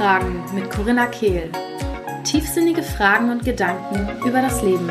Sinnfragen mit Corinna Kehl. Tiefsinnige Fragen und Gedanken über das Leben.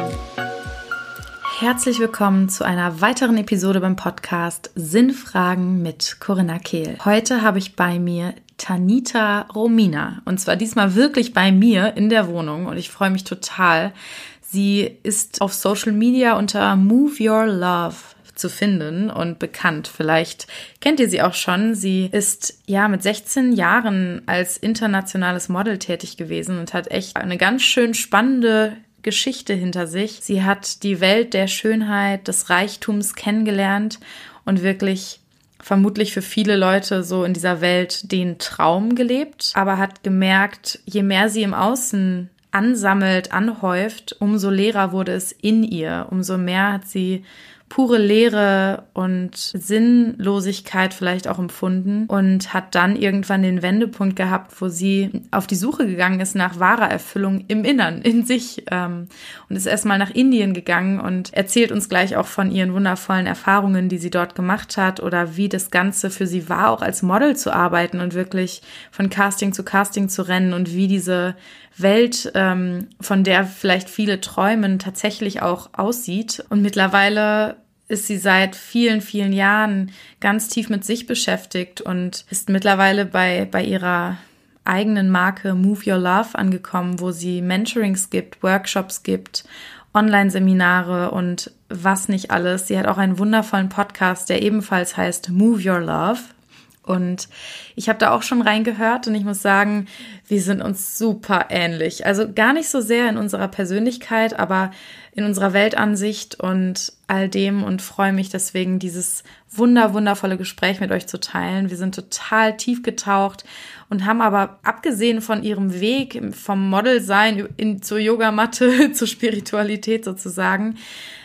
Herzlich willkommen zu einer weiteren Episode beim Podcast Sinnfragen mit Corinna Kehl. Heute habe ich bei mir Tanita Romina und zwar diesmal wirklich bei mir in der Wohnung und ich freue mich total. Sie ist auf Social Media unter Move Your Love zu finden und bekannt. Vielleicht kennt ihr sie auch schon. Sie ist ja mit 16 Jahren als internationales Model tätig gewesen und hat echt eine ganz schön spannende Geschichte hinter sich. Sie hat die Welt der Schönheit, des Reichtums kennengelernt und wirklich vermutlich für viele Leute so in dieser Welt den Traum gelebt, aber hat gemerkt, je mehr sie im Außen ansammelt, anhäuft, umso leerer wurde es in ihr, umso mehr hat sie pure Leere und Sinnlosigkeit vielleicht auch empfunden und hat dann irgendwann den Wendepunkt gehabt, wo sie auf die Suche gegangen ist nach wahrer Erfüllung im Innern, in sich ähm, und ist erstmal nach Indien gegangen und erzählt uns gleich auch von ihren wundervollen Erfahrungen, die sie dort gemacht hat oder wie das Ganze für sie war, auch als Model zu arbeiten und wirklich von Casting zu Casting zu rennen und wie diese Welt, ähm, von der vielleicht viele träumen, tatsächlich auch aussieht. Und mittlerweile ist sie seit vielen, vielen Jahren ganz tief mit sich beschäftigt und ist mittlerweile bei, bei ihrer eigenen Marke Move Your Love angekommen, wo sie Mentorings gibt, Workshops gibt, Online-Seminare und was nicht alles. Sie hat auch einen wundervollen Podcast, der ebenfalls heißt Move Your Love. Und ich habe da auch schon reingehört und ich muss sagen, wir sind uns super ähnlich. Also gar nicht so sehr in unserer Persönlichkeit, aber in unserer Weltansicht und all dem und freue mich deswegen, dieses wunder, wundervolle Gespräch mit euch zu teilen. Wir sind total tief getaucht und haben aber abgesehen von ihrem Weg vom Modelsein in, zur Yogamatte, zur Spiritualität sozusagen,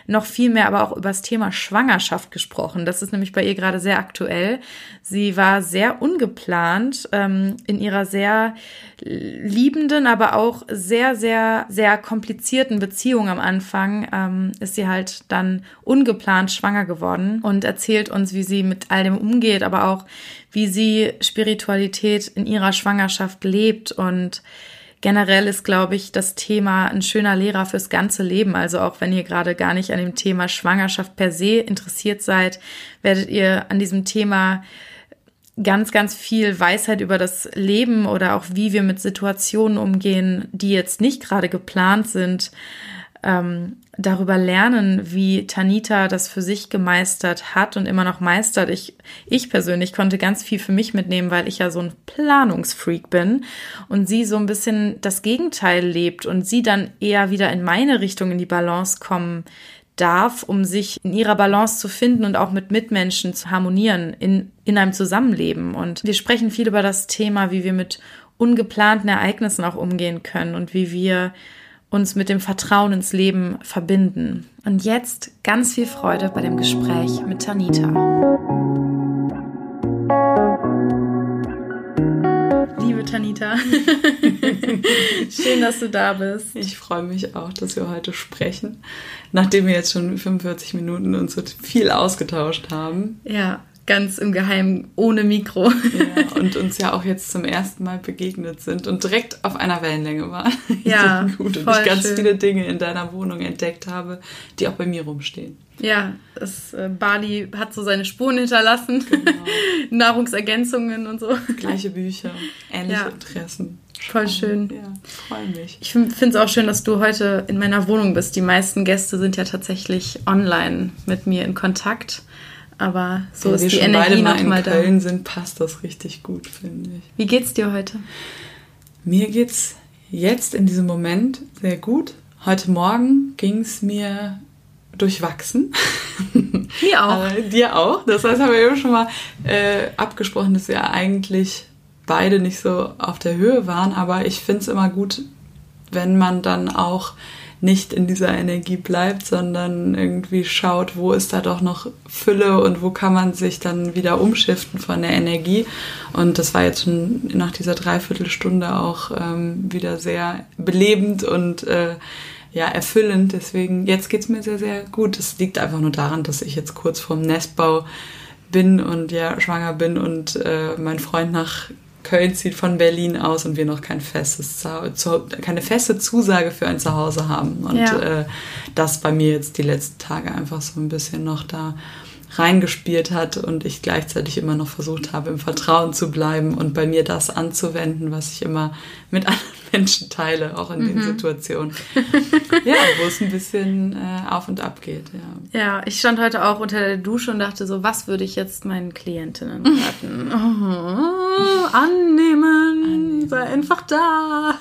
noch viel mehr aber auch über das Thema Schwangerschaft gesprochen. Das ist nämlich bei ihr gerade sehr aktuell. Sie war sehr ungeplant ähm, in ihrer sehr liebenden, aber auch sehr, sehr, sehr komplizierten Beziehung am Anfang ähm, ist sie halt dann ungeplant schwanger geworden und erzählt uns, wie sie mit all dem umgeht, aber auch wie sie Spiritualität in ihrer Schwangerschaft lebt und generell ist, glaube ich, das Thema ein schöner Lehrer fürs ganze Leben. Also auch wenn ihr gerade gar nicht an dem Thema Schwangerschaft per se interessiert seid, werdet ihr an diesem Thema ganz, ganz viel Weisheit über das Leben oder auch wie wir mit Situationen umgehen, die jetzt nicht gerade geplant sind, ähm, darüber lernen, wie Tanita das für sich gemeistert hat und immer noch meistert. Ich, ich persönlich konnte ganz viel für mich mitnehmen, weil ich ja so ein Planungsfreak bin und sie so ein bisschen das Gegenteil lebt und sie dann eher wieder in meine Richtung in die Balance kommen darf, um sich in ihrer Balance zu finden und auch mit Mitmenschen zu harmonieren in, in einem Zusammenleben. Und wir sprechen viel über das Thema, wie wir mit ungeplanten Ereignissen auch umgehen können und wie wir uns mit dem Vertrauen ins Leben verbinden. Und jetzt ganz viel Freude bei dem Gespräch mit Tanita. Liebe Tanita, schön, dass du da bist. Ich freue mich auch, dass wir heute sprechen, nachdem wir jetzt schon 45 Minuten uns so viel ausgetauscht haben. Ja, ganz im Geheimen ohne Mikro. Ja, und uns ja auch jetzt zum ersten Mal begegnet sind und direkt auf einer Wellenlänge waren. Ja, gut. Und ich ganz schön. viele Dinge in deiner Wohnung entdeckt habe, die auch bei mir rumstehen. Ja, das, äh, Bali hat so seine Spuren hinterlassen. Genau. Nahrungsergänzungen und so. Gleiche Bücher, ähnliche ja. Interessen. Voll schön. Ja, freue mich. Ich finde es auch schön, dass du heute in meiner Wohnung bist. Die meisten Gäste sind ja tatsächlich online mit mir in Kontakt. Aber so Wenn ist die Energie noch mal in Köln sind, passt das richtig gut, finde ich. Wie geht's dir heute? Mir geht's jetzt in diesem Moment sehr gut. Heute Morgen ging es mir durchwachsen. Mir auch. Dir auch. Das heißt, haben wir eben schon mal äh, abgesprochen, dass wir eigentlich beide nicht so auf der Höhe waren. Aber ich finde es immer gut, wenn man dann auch nicht in dieser Energie bleibt, sondern irgendwie schaut, wo ist da doch noch Fülle und wo kann man sich dann wieder umschiften von der Energie. Und das war jetzt schon nach dieser Dreiviertelstunde auch ähm, wieder sehr belebend und äh, ja, erfüllend. Deswegen, jetzt geht es mir sehr, sehr gut. Es liegt einfach nur daran, dass ich jetzt kurz vorm Nestbau bin und ja schwanger bin und äh, mein Freund nach Köln zieht von Berlin aus und wir noch kein festes, keine feste Zusage für ein Zuhause haben. Und ja. äh, das bei mir jetzt die letzten Tage einfach so ein bisschen noch da reingespielt hat und ich gleichzeitig immer noch versucht habe, im Vertrauen zu bleiben und bei mir das anzuwenden, was ich immer mit anderen Menschen teile, auch in mhm. den Situationen. ja, wo es ein bisschen äh, auf und ab geht. Ja. ja, ich stand heute auch unter der Dusche und dachte so, was würde ich jetzt meinen Klientinnen raten? oh, annehmen, annehmen, sei einfach da.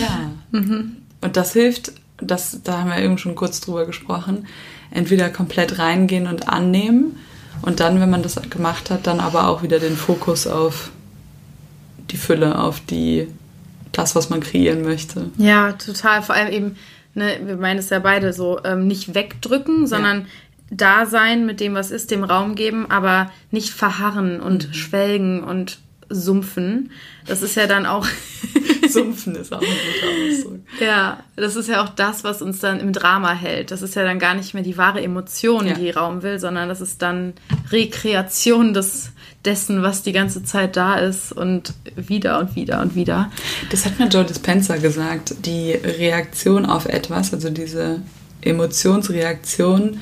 ja. Mhm. Und das hilft, das, da haben wir eben schon kurz drüber gesprochen, entweder komplett reingehen und annehmen und dann, wenn man das gemacht hat, dann aber auch wieder den Fokus auf die Fülle, auf die das, was man kreieren möchte. Ja, total. Vor allem eben, ne, wir meinen es ja beide so, ähm, nicht wegdrücken, sondern ja. da sein mit dem, was ist, dem Raum geben, aber nicht verharren und mhm. schwelgen und sumpfen. Das ist ja dann auch. sumpfen ist auch ein guter Ausdruck. Ja, das ist ja auch das, was uns dann im Drama hält. Das ist ja dann gar nicht mehr die wahre Emotion, ja. die Raum will, sondern das ist dann Rekreation des dessen, was die ganze Zeit da ist und wieder und wieder und wieder. Das hat mir Joe Dispenza gesagt. Die Reaktion auf etwas, also diese Emotionsreaktion,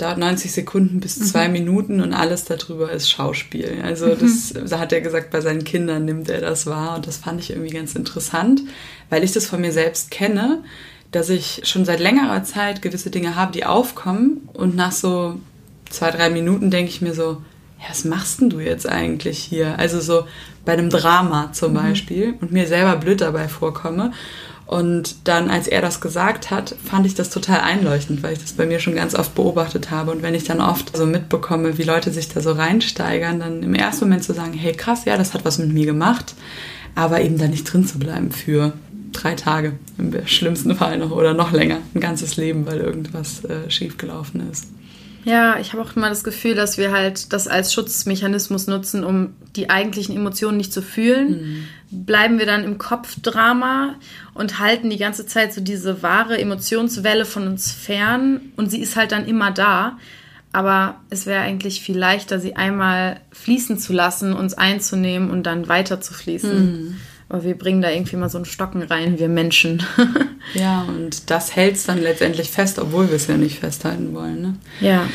dauert 90 Sekunden bis mhm. zwei. Minuten und alles darüber ist Schauspiel. Also mhm. das, da hat er gesagt, bei seinen Kindern nimmt er das wahr und das fand ich irgendwie ganz interessant, weil ich das von mir selbst kenne, dass ich schon seit längerer Zeit gewisse Dinge habe, die aufkommen und nach so zwei, drei Minuten denke ich mir so, ja, was machst denn du jetzt eigentlich hier? Also so bei einem Drama zum mhm. Beispiel und mir selber blöd dabei vorkomme. Und dann, als er das gesagt hat, fand ich das total einleuchtend, weil ich das bei mir schon ganz oft beobachtet habe. Und wenn ich dann oft so mitbekomme, wie Leute sich da so reinsteigern, dann im ersten Moment zu sagen, hey krass, ja, das hat was mit mir gemacht, aber eben da nicht drin zu bleiben für drei Tage im schlimmsten Fall noch oder noch länger, ein ganzes Leben, weil irgendwas äh, schiefgelaufen ist. Ja, ich habe auch immer das Gefühl, dass wir halt das als Schutzmechanismus nutzen, um die eigentlichen Emotionen nicht zu fühlen. Mhm. Bleiben wir dann im Kopfdrama und halten die ganze Zeit so diese wahre Emotionswelle von uns fern und sie ist halt dann immer da. Aber es wäre eigentlich viel leichter, sie einmal fließen zu lassen, uns einzunehmen und dann weiter zu fließen. Mhm. Aber wir bringen da irgendwie mal so einen Stocken rein, wir Menschen. ja, und das hält es dann letztendlich fest, obwohl wir es ja nicht festhalten wollen. Ne? Ja.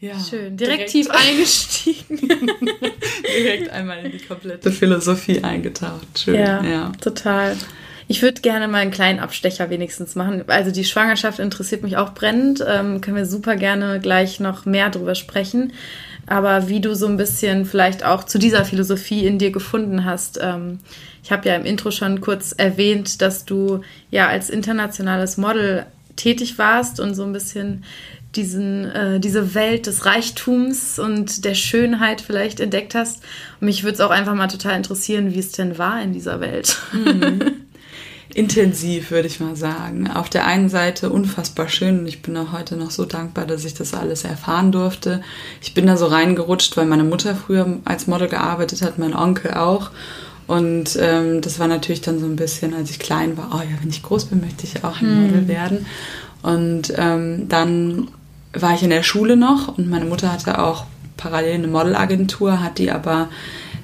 Ja, Schön, direkt, direkt tief eingestiegen. direkt einmal in die komplette Philosophie eingetaucht. Schön, ja, ja. total. Ich würde gerne mal einen kleinen Abstecher wenigstens machen. Also die Schwangerschaft interessiert mich auch brennend. Ähm, können wir super gerne gleich noch mehr drüber sprechen aber wie du so ein bisschen vielleicht auch zu dieser Philosophie in dir gefunden hast. Ähm, ich habe ja im Intro schon kurz erwähnt, dass du ja als internationales Model tätig warst und so ein bisschen diesen, äh, diese Welt des Reichtums und der Schönheit vielleicht entdeckt hast. Und mich würde es auch einfach mal total interessieren, wie es denn war in dieser Welt. Mhm. intensiv, würde ich mal sagen. Auf der einen Seite unfassbar schön und ich bin auch heute noch so dankbar, dass ich das alles erfahren durfte. Ich bin da so reingerutscht, weil meine Mutter früher als Model gearbeitet hat, mein Onkel auch. Und ähm, das war natürlich dann so ein bisschen, als ich klein war, oh ja, wenn ich groß bin, möchte ich auch ein Model hm. werden. Und ähm, dann war ich in der Schule noch und meine Mutter hatte auch parallel eine Modelagentur, hat die aber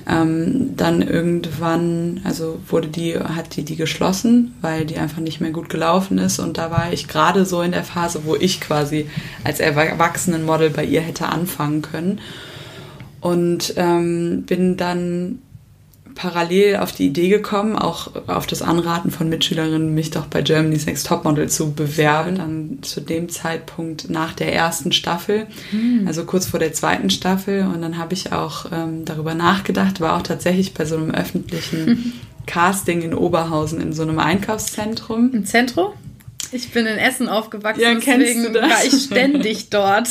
ähm, dann irgendwann, also wurde die, hat die die geschlossen, weil die einfach nicht mehr gut gelaufen ist. Und da war ich gerade so in der Phase, wo ich quasi als Erwachsenenmodel bei ihr hätte anfangen können. Und ähm, bin dann parallel auf die Idee gekommen, auch auf das Anraten von Mitschülerinnen, mich doch bei Germany's Next Topmodel zu bewerben. Dann zu dem Zeitpunkt nach der ersten Staffel, mhm. also kurz vor der zweiten Staffel. Und dann habe ich auch ähm, darüber nachgedacht, war auch tatsächlich bei so einem öffentlichen Casting in Oberhausen in so einem Einkaufszentrum. Im Zentrum? Ich bin in Essen aufgewachsen, ja, deswegen war ich ständig dort.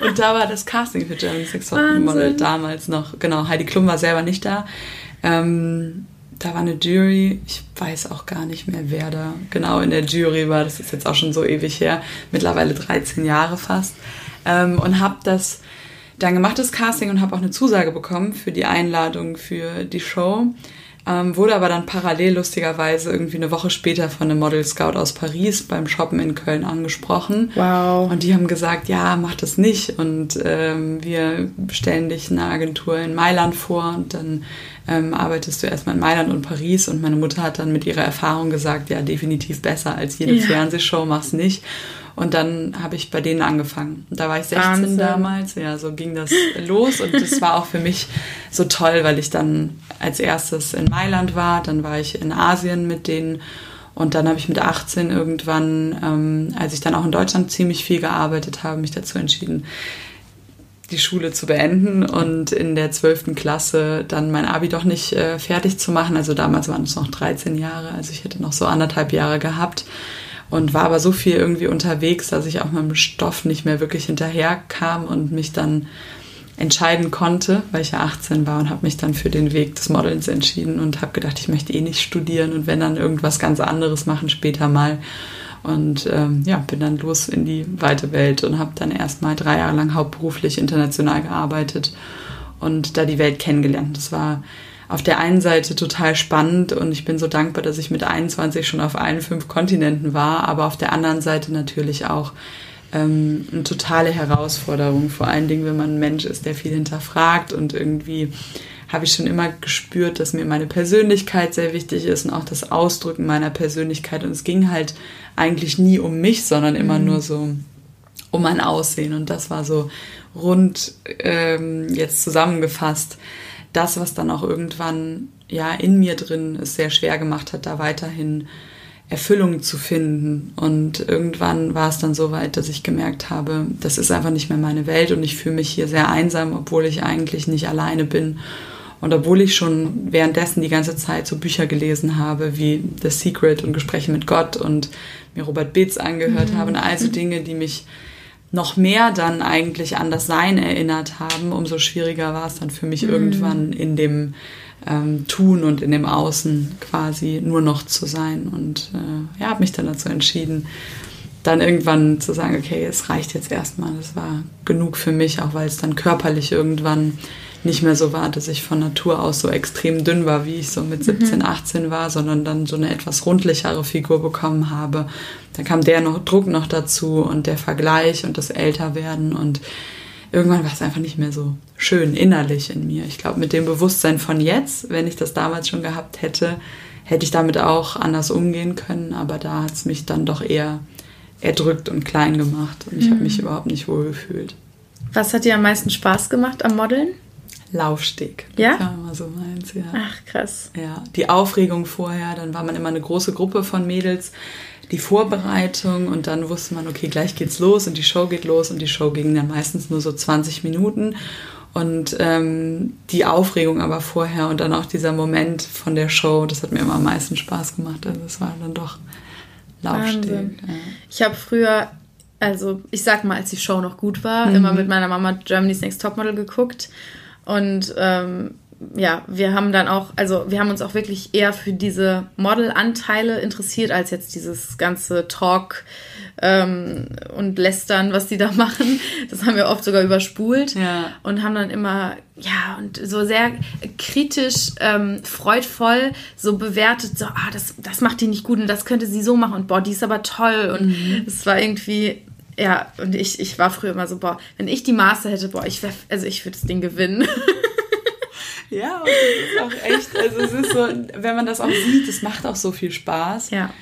Und da war das Casting für Germany's Next Topmodel damals noch. Genau, Heidi Klum war selber nicht da. Ähm, da war eine Jury, ich weiß auch gar nicht mehr, wer da genau in der Jury war. Das ist jetzt auch schon so ewig her, mittlerweile 13 Jahre fast. Ähm, und habe das dann gemacht, das Casting, und habe auch eine Zusage bekommen für die Einladung für die Show. Ähm, wurde aber dann parallel lustigerweise irgendwie eine Woche später von einem Model Scout aus Paris beim Shoppen in Köln angesprochen. Wow. Und die haben gesagt, ja, mach das nicht. Und ähm, wir stellen dich eine Agentur in Mailand vor und dann ähm, arbeitest du erstmal in Mailand und Paris. Und meine Mutter hat dann mit ihrer Erfahrung gesagt, ja, definitiv besser als jede Ja. Fernsehshow, mach's nicht. Und dann habe ich bei denen angefangen. Da war ich 16 Wahnsinn. damals. Ja, so ging das los. Und das war auch für mich so toll, weil ich dann als erstes in Mailand war. Dann war ich in Asien mit denen. Und dann habe ich mit 18 irgendwann, ähm, als ich dann auch in Deutschland ziemlich viel gearbeitet habe, mich dazu entschieden, die Schule zu beenden und in der 12. Klasse dann mein Abi doch nicht äh, fertig zu machen. Also damals waren es noch 13 Jahre, also ich hätte noch so anderthalb Jahre gehabt und war aber so viel irgendwie unterwegs, dass ich auch meinem Stoff nicht mehr wirklich hinterherkam und mich dann entscheiden konnte, weil ich ja 18 war und habe mich dann für den Weg des Modelns entschieden und habe gedacht, ich möchte eh nicht studieren und wenn dann irgendwas ganz anderes machen später mal. Und ähm, ja, bin dann los in die weite Welt und habe dann erstmal drei Jahre lang hauptberuflich international gearbeitet und da die Welt kennengelernt. Das war auf der einen Seite total spannend und ich bin so dankbar, dass ich mit 21 schon auf allen fünf Kontinenten war, aber auf der anderen Seite natürlich auch ähm, eine totale Herausforderung, vor allen Dingen, wenn man ein Mensch ist, der viel hinterfragt und irgendwie habe ich schon immer gespürt, dass mir meine Persönlichkeit sehr wichtig ist und auch das Ausdrücken meiner Persönlichkeit. Und es ging halt eigentlich nie um mich, sondern immer nur so um mein Aussehen. Und das war so rund ähm, jetzt zusammengefasst das, was dann auch irgendwann ja in mir drin es sehr schwer gemacht hat, da weiterhin Erfüllung zu finden. Und irgendwann war es dann so weit, dass ich gemerkt habe, das ist einfach nicht mehr meine Welt und ich fühle mich hier sehr einsam, obwohl ich eigentlich nicht alleine bin. Und obwohl ich schon währenddessen die ganze Zeit so Bücher gelesen habe wie The Secret und Gespräche mit Gott und mir Robert Beetz angehört habe und all so Dinge, die mich noch mehr dann eigentlich an das Sein erinnert haben, umso schwieriger war es dann für mich irgendwann in dem ähm, Tun und in dem Außen quasi nur noch zu sein. Und äh, ja, habe mich dann dazu entschieden, dann irgendwann zu sagen, okay, es reicht jetzt erstmal. Das war genug für mich, auch weil es dann körperlich irgendwann nicht mehr so war, dass ich von Natur aus so extrem dünn war, wie ich so mit 17, 18 war, sondern dann so eine etwas rundlichere Figur bekommen habe. Dann kam der noch, Druck noch dazu und der Vergleich und das Älterwerden und irgendwann war es einfach nicht mehr so schön innerlich in mir. Ich glaube, mit dem Bewusstsein von jetzt, wenn ich das damals schon gehabt hätte, hätte ich damit auch anders umgehen können, aber da hat es mich dann doch eher erdrückt und klein gemacht und ich habe mich überhaupt nicht wohl gefühlt. Was hat dir am meisten Spaß gemacht am Modeln? Laufsteg. Ja? Das war immer so meins, ja. Ach, krass. Ja, die Aufregung vorher, dann war man immer eine große Gruppe von Mädels, die Vorbereitung und dann wusste man, okay, gleich geht's los und die Show geht los und die Show ging dann meistens nur so 20 Minuten und ähm, die Aufregung aber vorher und dann auch dieser Moment von der Show, das hat mir immer am meisten Spaß gemacht. Also es war dann doch Laufsteg. Ja. Ich habe früher, also ich sag mal, als die Show noch gut war, Mhm. immer mit meiner Mama Germany's Next Topmodel geguckt. Und ähm, ja, wir haben dann auch, also wir haben uns auch wirklich eher für diese Modelanteile interessiert, als jetzt dieses ganze Talk ähm, und Lästern, was die da machen. Das haben wir oft sogar überspult Ja. und haben dann immer, ja, und so sehr kritisch, ähm, freudvoll so bewertet, so, ah, das, das macht die nicht gut und das könnte sie so machen und boah, die ist aber toll und es war irgendwie, ja, und ich, ich war früher immer so, boah, wenn ich die Master hätte, boah, ich wär, also ich würde das Ding gewinnen. Ja, und es ist auch echt, also es ist so, wenn man das auch sieht, es macht auch so viel Spaß. ja.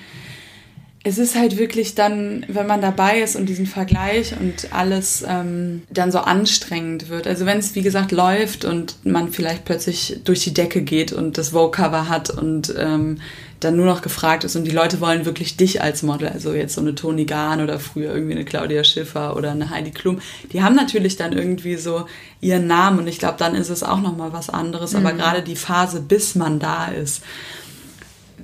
Es ist halt wirklich dann, wenn man dabei ist und diesen Vergleich und alles ähm, dann so anstrengend wird. Also wenn es, wie gesagt, läuft und man vielleicht plötzlich durch die Decke geht und das Vogue-Cover hat und ähm, dann nur noch gefragt ist und die Leute wollen wirklich dich als Model, also jetzt so eine Toni Gahn oder früher irgendwie eine Claudia Schiffer oder eine Heidi Klum, die haben natürlich dann irgendwie so ihren Namen und ich glaube, dann ist es auch nochmal was anderes. Aber gerade die Phase, bis man da ist,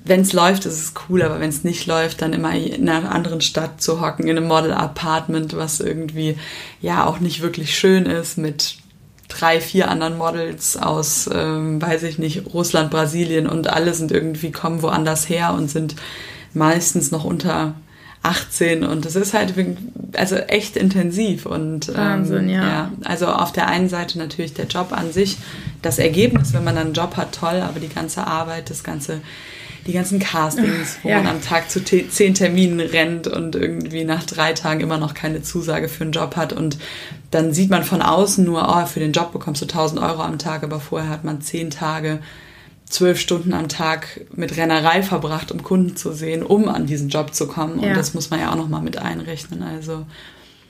wenn es läuft, ist es cool, aber wenn es nicht läuft, dann immer in einer anderen Stadt zu hocken, in einem Model-Apartment, was irgendwie ja auch nicht wirklich schön ist, mit drei, vier anderen Models aus, ähm, weiß ich nicht, Russland, Brasilien und alle sind irgendwie, kommen woanders her und sind meistens noch unter 18 und das ist halt also echt intensiv und ähm, Wahnsinn, ja. ja. Also auf der einen Seite natürlich der Job an sich, das Ergebnis, wenn man dann einen Job hat, toll, aber die ganze Arbeit, das ganze die ganzen Castings, wo ja. man am Tag zu zehn Terminen rennt und irgendwie nach drei Tagen immer noch keine Zusage für einen Job hat. Und dann sieht man von außen nur, oh, für den Job bekommst du 1000 Euro am Tag, aber vorher hat man zehn Tage zwölf Stunden am Tag mit Rennerei verbracht, um Kunden zu sehen, um an diesen Job zu kommen. Und ja. das muss man ja auch nochmal mit einrechnen. Also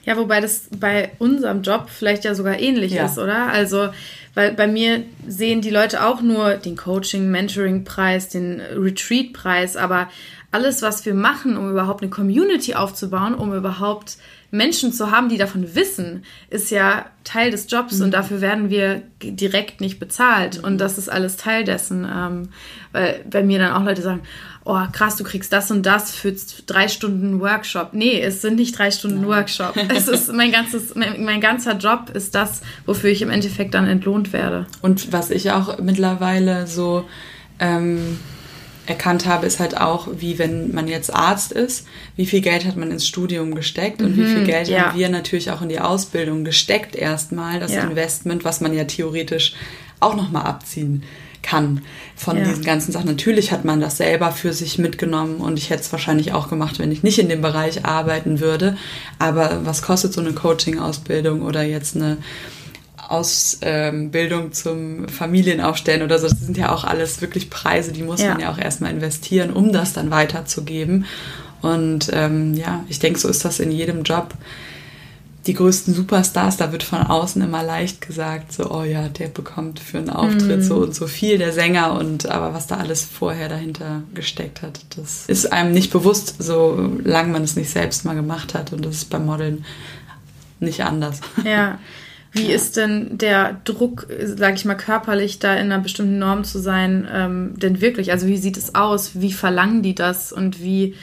ja, wobei das bei unserem Job vielleicht ja sogar ähnlich ja. ist, oder? Also, weil bei mir sehen die Leute auch nur den Coaching, Mentoring-Preis, den Retreat-Preis, aber alles, was wir machen, um überhaupt eine Community aufzubauen, um überhaupt Menschen zu haben, die davon wissen, ist ja Teil des Jobs mhm. und dafür werden wir direkt nicht bezahlt. Mhm. Und das ist alles Teil dessen. Ähm, weil bei mir dann auch Leute sagen, oh krass, du kriegst das und das für drei Stunden Workshop. Nee, es sind nicht drei Stunden Nein. Workshop. Es ist mein ganzes, mein, mein, ganzer Job ist das, wofür ich im Endeffekt dann entlohnt werde. Und was ich auch mittlerweile so ähm, erkannt habe, ist halt auch, wie wenn man jetzt Arzt ist, wie viel Geld hat man ins Studium gesteckt und mhm, wie viel mhm, Geld ja. haben wir natürlich auch in die Ausbildung gesteckt erstmal, das ja. Investment, was man ja theoretisch auch nochmal abziehen kann von ja. diesen ganzen Sachen. Natürlich hat man das selber für sich mitgenommen und ich hätte es wahrscheinlich auch gemacht, wenn ich nicht in dem Bereich arbeiten würde. Aber was kostet so eine Coaching-Ausbildung oder jetzt eine Ausbildung ähm, zum Familienaufstellen oder so. Das sind ja auch alles wirklich Preise, die muss ja. man ja auch erstmal investieren, um das dann weiterzugeben. Und ähm, ja, ich denke, so ist das in jedem Job. Die größten Superstars, da wird von außen immer leicht gesagt, so, oh ja, der bekommt für einen Auftritt mm. so und so viel, der Sänger, und aber was da alles vorher dahinter gesteckt hat, das ist einem nicht bewusst, solange man es nicht selbst mal gemacht hat. Und das ist beim Modeln nicht anders. Ja. Wie ja. ist denn der Druck, sage ich mal, körperlich da in einer bestimmten Norm zu sein, ähm, denn wirklich? Also wie sieht es aus? Wie verlangen die das? Und wie,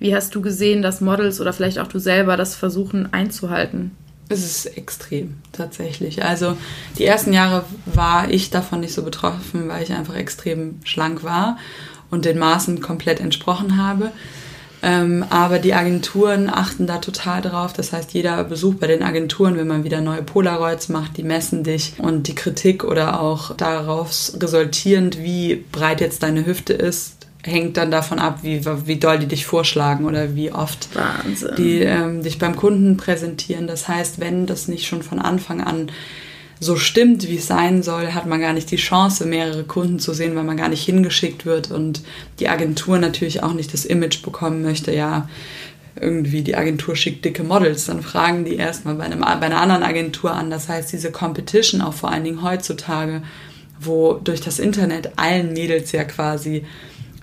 wie hast du gesehen, dass Models oder vielleicht auch du selber das versuchen einzuhalten? Es ist extrem, tatsächlich. Also die ersten Jahre war ich davon nicht so betroffen, weil ich einfach extrem schlank war und den Maßen komplett entsprochen habe. Ähm, aber die Agenturen achten da total drauf. Das heißt, jeder Besuch bei den Agenturen, wenn man wieder neue Polaroids macht, die messen dich und die Kritik oder auch daraus resultierend, wie breit jetzt deine Hüfte ist, hängt dann davon ab, wie, wie doll die dich vorschlagen oder wie oft Wahnsinn. die ähm, dich beim Kunden präsentieren. Das heißt, wenn das nicht schon von Anfang an so stimmt, wie es sein soll, hat man gar nicht die Chance, mehrere Kunden zu sehen, weil man gar nicht hingeschickt wird und die Agentur natürlich auch nicht das Image bekommen möchte, ja, irgendwie die Agentur schickt dicke Models, dann fragen die erstmal bei, bei einer anderen Agentur an. Das heißt, diese Competition auch vor allen Dingen heutzutage, wo durch das Internet allen Mädels ja quasi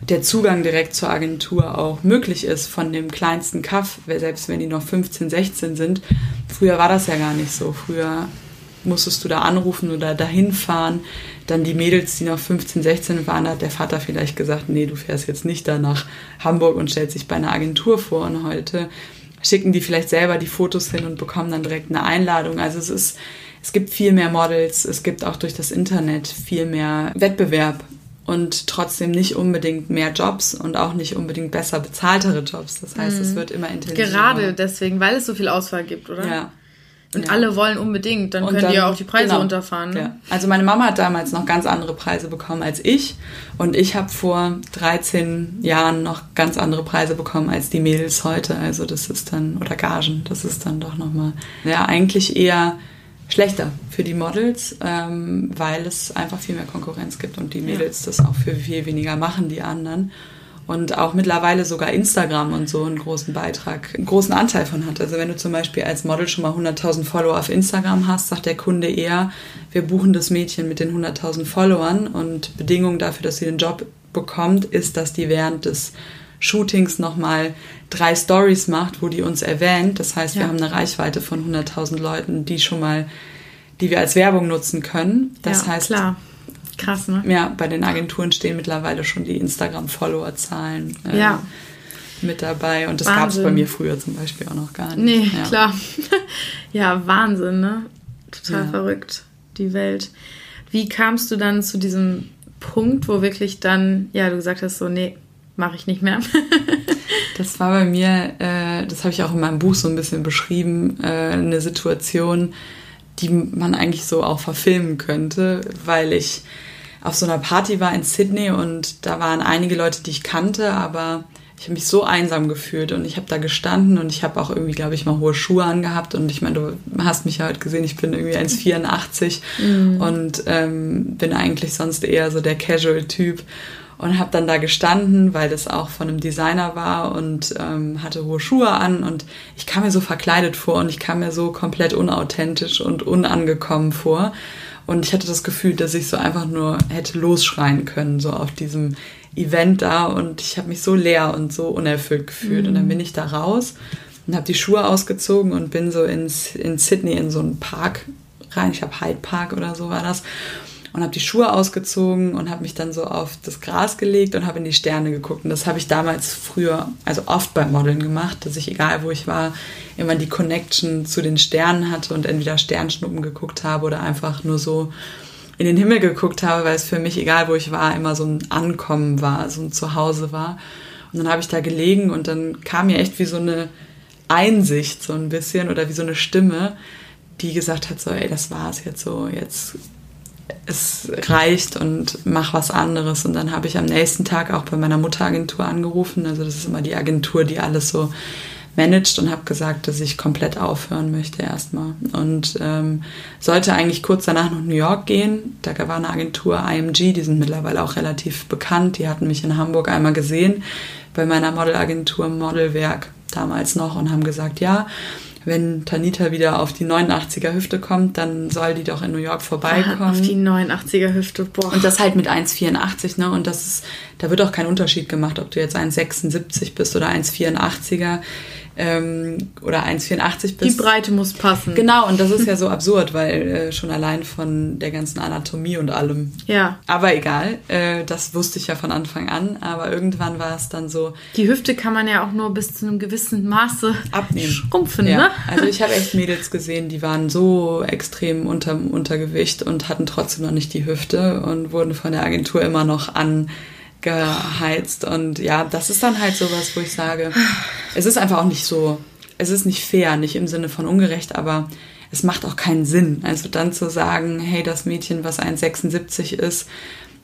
der Zugang direkt zur Agentur auch möglich ist von dem kleinsten Kaff, selbst wenn die noch 15, 16 sind. Früher war das ja gar nicht so. Früher musstest du da anrufen oder dahin fahren. Dann die Mädels, die noch 15, 16 waren, hat der Vater vielleicht gesagt, nee, du fährst jetzt nicht da nach Hamburg und stellst dich bei einer Agentur vor. Und heute schicken die vielleicht selber die Fotos hin und bekommen dann direkt eine Einladung. Also es ist, es gibt viel mehr Models, es gibt auch durch das Internet viel mehr Wettbewerb und trotzdem nicht unbedingt mehr Jobs und auch nicht unbedingt besser bezahltere Jobs. Das heißt, mhm. es wird immer intensiver. Gerade deswegen, weil es so viel Auswahl gibt, oder? Ja. Und ja. alle wollen unbedingt, dann und können dann, die ja auch die Preise genau. runterfahren. Ne? Ja. Also meine Mama hat damals noch ganz andere Preise bekommen als ich und ich habe vor 13 Jahren noch ganz andere Preise bekommen als die Mädels heute. Also das ist dann, oder Gagen, das ist dann doch nochmal, ja, eigentlich eher schlechter für die Models, ähm, weil es einfach viel mehr Konkurrenz gibt und die Mädels ja. das auch für viel weniger machen, die anderen und auch mittlerweile sogar Instagram und so einen großen Beitrag, einen großen Anteil von hat. Also wenn du zum Beispiel als Model schon mal 100.000 Follower auf Instagram hast, sagt der Kunde eher, wir buchen das Mädchen mit den 100.000 Followern und Bedingung dafür, dass sie den Job bekommt, ist, dass die während des Shootings nochmal drei Stories macht, wo die uns erwähnt. Das heißt, ja. wir haben eine Reichweite von 100.000 Leuten, die schon mal, die wir als Werbung nutzen können. Das ja, heißt, klar Krass, ne? Ja, bei den Agenturen stehen mittlerweile schon die Instagram-Follower-Zahlen äh, ja. mit dabei. Und das gab es bei mir früher zum Beispiel auch noch gar nicht. Nee, ja. klar. ja, Wahnsinn, ne? Total ja. verrückt, die Welt. Wie kamst du dann zu diesem Punkt, wo wirklich dann, ja, du gesagt hast, so, nee, mache ich nicht mehr? Das war bei mir, äh, das habe ich auch in meinem Buch so ein bisschen beschrieben, äh, eine Situation, die man eigentlich so auch verfilmen könnte, weil ich auf so einer Party war in Sydney und da waren einige Leute, die ich kannte, aber ich habe mich so einsam gefühlt und ich habe da gestanden und ich habe auch irgendwie, glaube ich, mal hohe Schuhe angehabt und ich meine, du hast mich ja heute gesehen, ich bin irgendwie 1,84 mhm. und ähm, bin eigentlich sonst eher so der Casual-Typ und habe dann da gestanden, weil das auch von einem Designer war und ähm, hatte hohe Schuhe an und ich kam mir so verkleidet vor und ich kam mir so komplett unauthentisch und unangekommen vor und ich hatte das Gefühl, dass ich so einfach nur hätte losschreien können, so auf diesem Event da und ich habe mich so leer und so unerfüllt gefühlt. Mhm. Und dann mhm. bin ich da raus und habe die Schuhe ausgezogen und bin so ins, in Sydney in so einen Park rein. Ich habe Hyde Park oder so war das. Und habe die Schuhe ausgezogen und habe mich dann so auf das Gras gelegt und habe in die Sterne geguckt. Und das habe ich damals früher, also oft beim Modeln gemacht, dass ich, egal wo ich war, immer die Connection zu den Sternen hatte und entweder Sternschnuppen geguckt habe oder einfach nur so in den Himmel geguckt habe, weil es für mich, egal wo ich war, immer so ein Ankommen war, so ein Zuhause war. Und dann habe ich da gelegen und dann kam mir echt wie so eine Einsicht so ein bisschen oder wie so eine Stimme, die gesagt hat, so, ey, das war's jetzt so, jetzt es reicht und mach was anderes. Und dann habe ich am nächsten Tag auch bei meiner Mutteragentur angerufen. Also das ist immer die Agentur, die alles so managt und habe gesagt, dass ich komplett aufhören möchte erstmal. Und ähm, sollte eigentlich kurz danach nach New York gehen. Da war eine Agentur IMG, die sind mittlerweile auch relativ bekannt. Die hatten mich in Hamburg einmal gesehen bei meiner Modelagentur Modelwerk damals noch und haben gesagt, ja, wenn Tanita wieder auf die 89er Hüfte kommt, dann soll die doch in New York vorbeikommen. Ah, auf die 89er Hüfte, boah. Und das halt mit 1,84, ne? Und das ist, da wird auch kein Unterschied gemacht, ob du jetzt 1,76 bist oder 1,84er ähm, oder 1,84 bist. Die Breite muss passen. Genau, und das ist ja so absurd, weil äh, schon allein von der ganzen Anatomie und allem. Ja. Aber egal, äh, das wusste ich ja von Anfang an, aber irgendwann war es dann so. Die Hüfte kann man ja auch nur bis zu einem gewissen Maße abnehmen. Schrumpfen, ja. ne? Also ich habe echt Mädels gesehen, die waren so extrem unter Untergewicht und hatten trotzdem noch nicht die Hüfte und wurden von der Agentur immer noch an geheizt. Und ja, das ist dann halt sowas, wo ich sage, es ist einfach auch nicht so, es ist nicht fair, nicht im Sinne von ungerecht, aber es macht auch keinen Sinn. Also dann zu sagen, hey, das Mädchen, was 1,76 ist,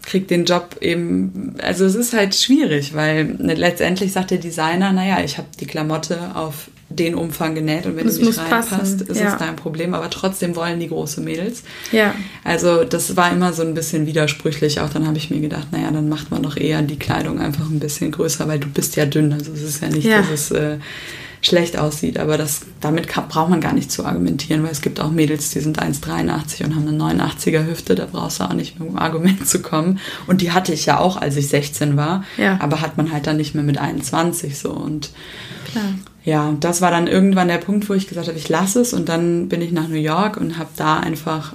kriegt den Job eben, also es ist halt schwierig, weil letztendlich sagt der Designer, naja, ich habe die Klamotte auf den Umfang genäht und wenn du nicht reinpasst, ist ja. es dein Problem. Aber trotzdem wollen die große Mädels. Ja. Also das war immer so ein bisschen widersprüchlich. Auch dann habe ich mir gedacht, naja, dann macht man doch eher die Kleidung einfach ein bisschen größer, weil du bist ja dünn. Also es ist ja nicht, ja. dass es äh, schlecht aussieht. Aber das, damit kann, braucht man gar nicht zu argumentieren, weil es gibt auch Mädels, die sind 1,83 und haben eine 89er Hüfte. Da brauchst du auch nicht mit dem Argument zu kommen. Und die hatte ich ja auch, als ich 16 war. Ja. Aber hat man halt dann nicht mehr mit 21 so. Und Klar ja, das war dann irgendwann der Punkt, wo ich gesagt habe, ich lasse es und dann bin ich nach New York und habe da einfach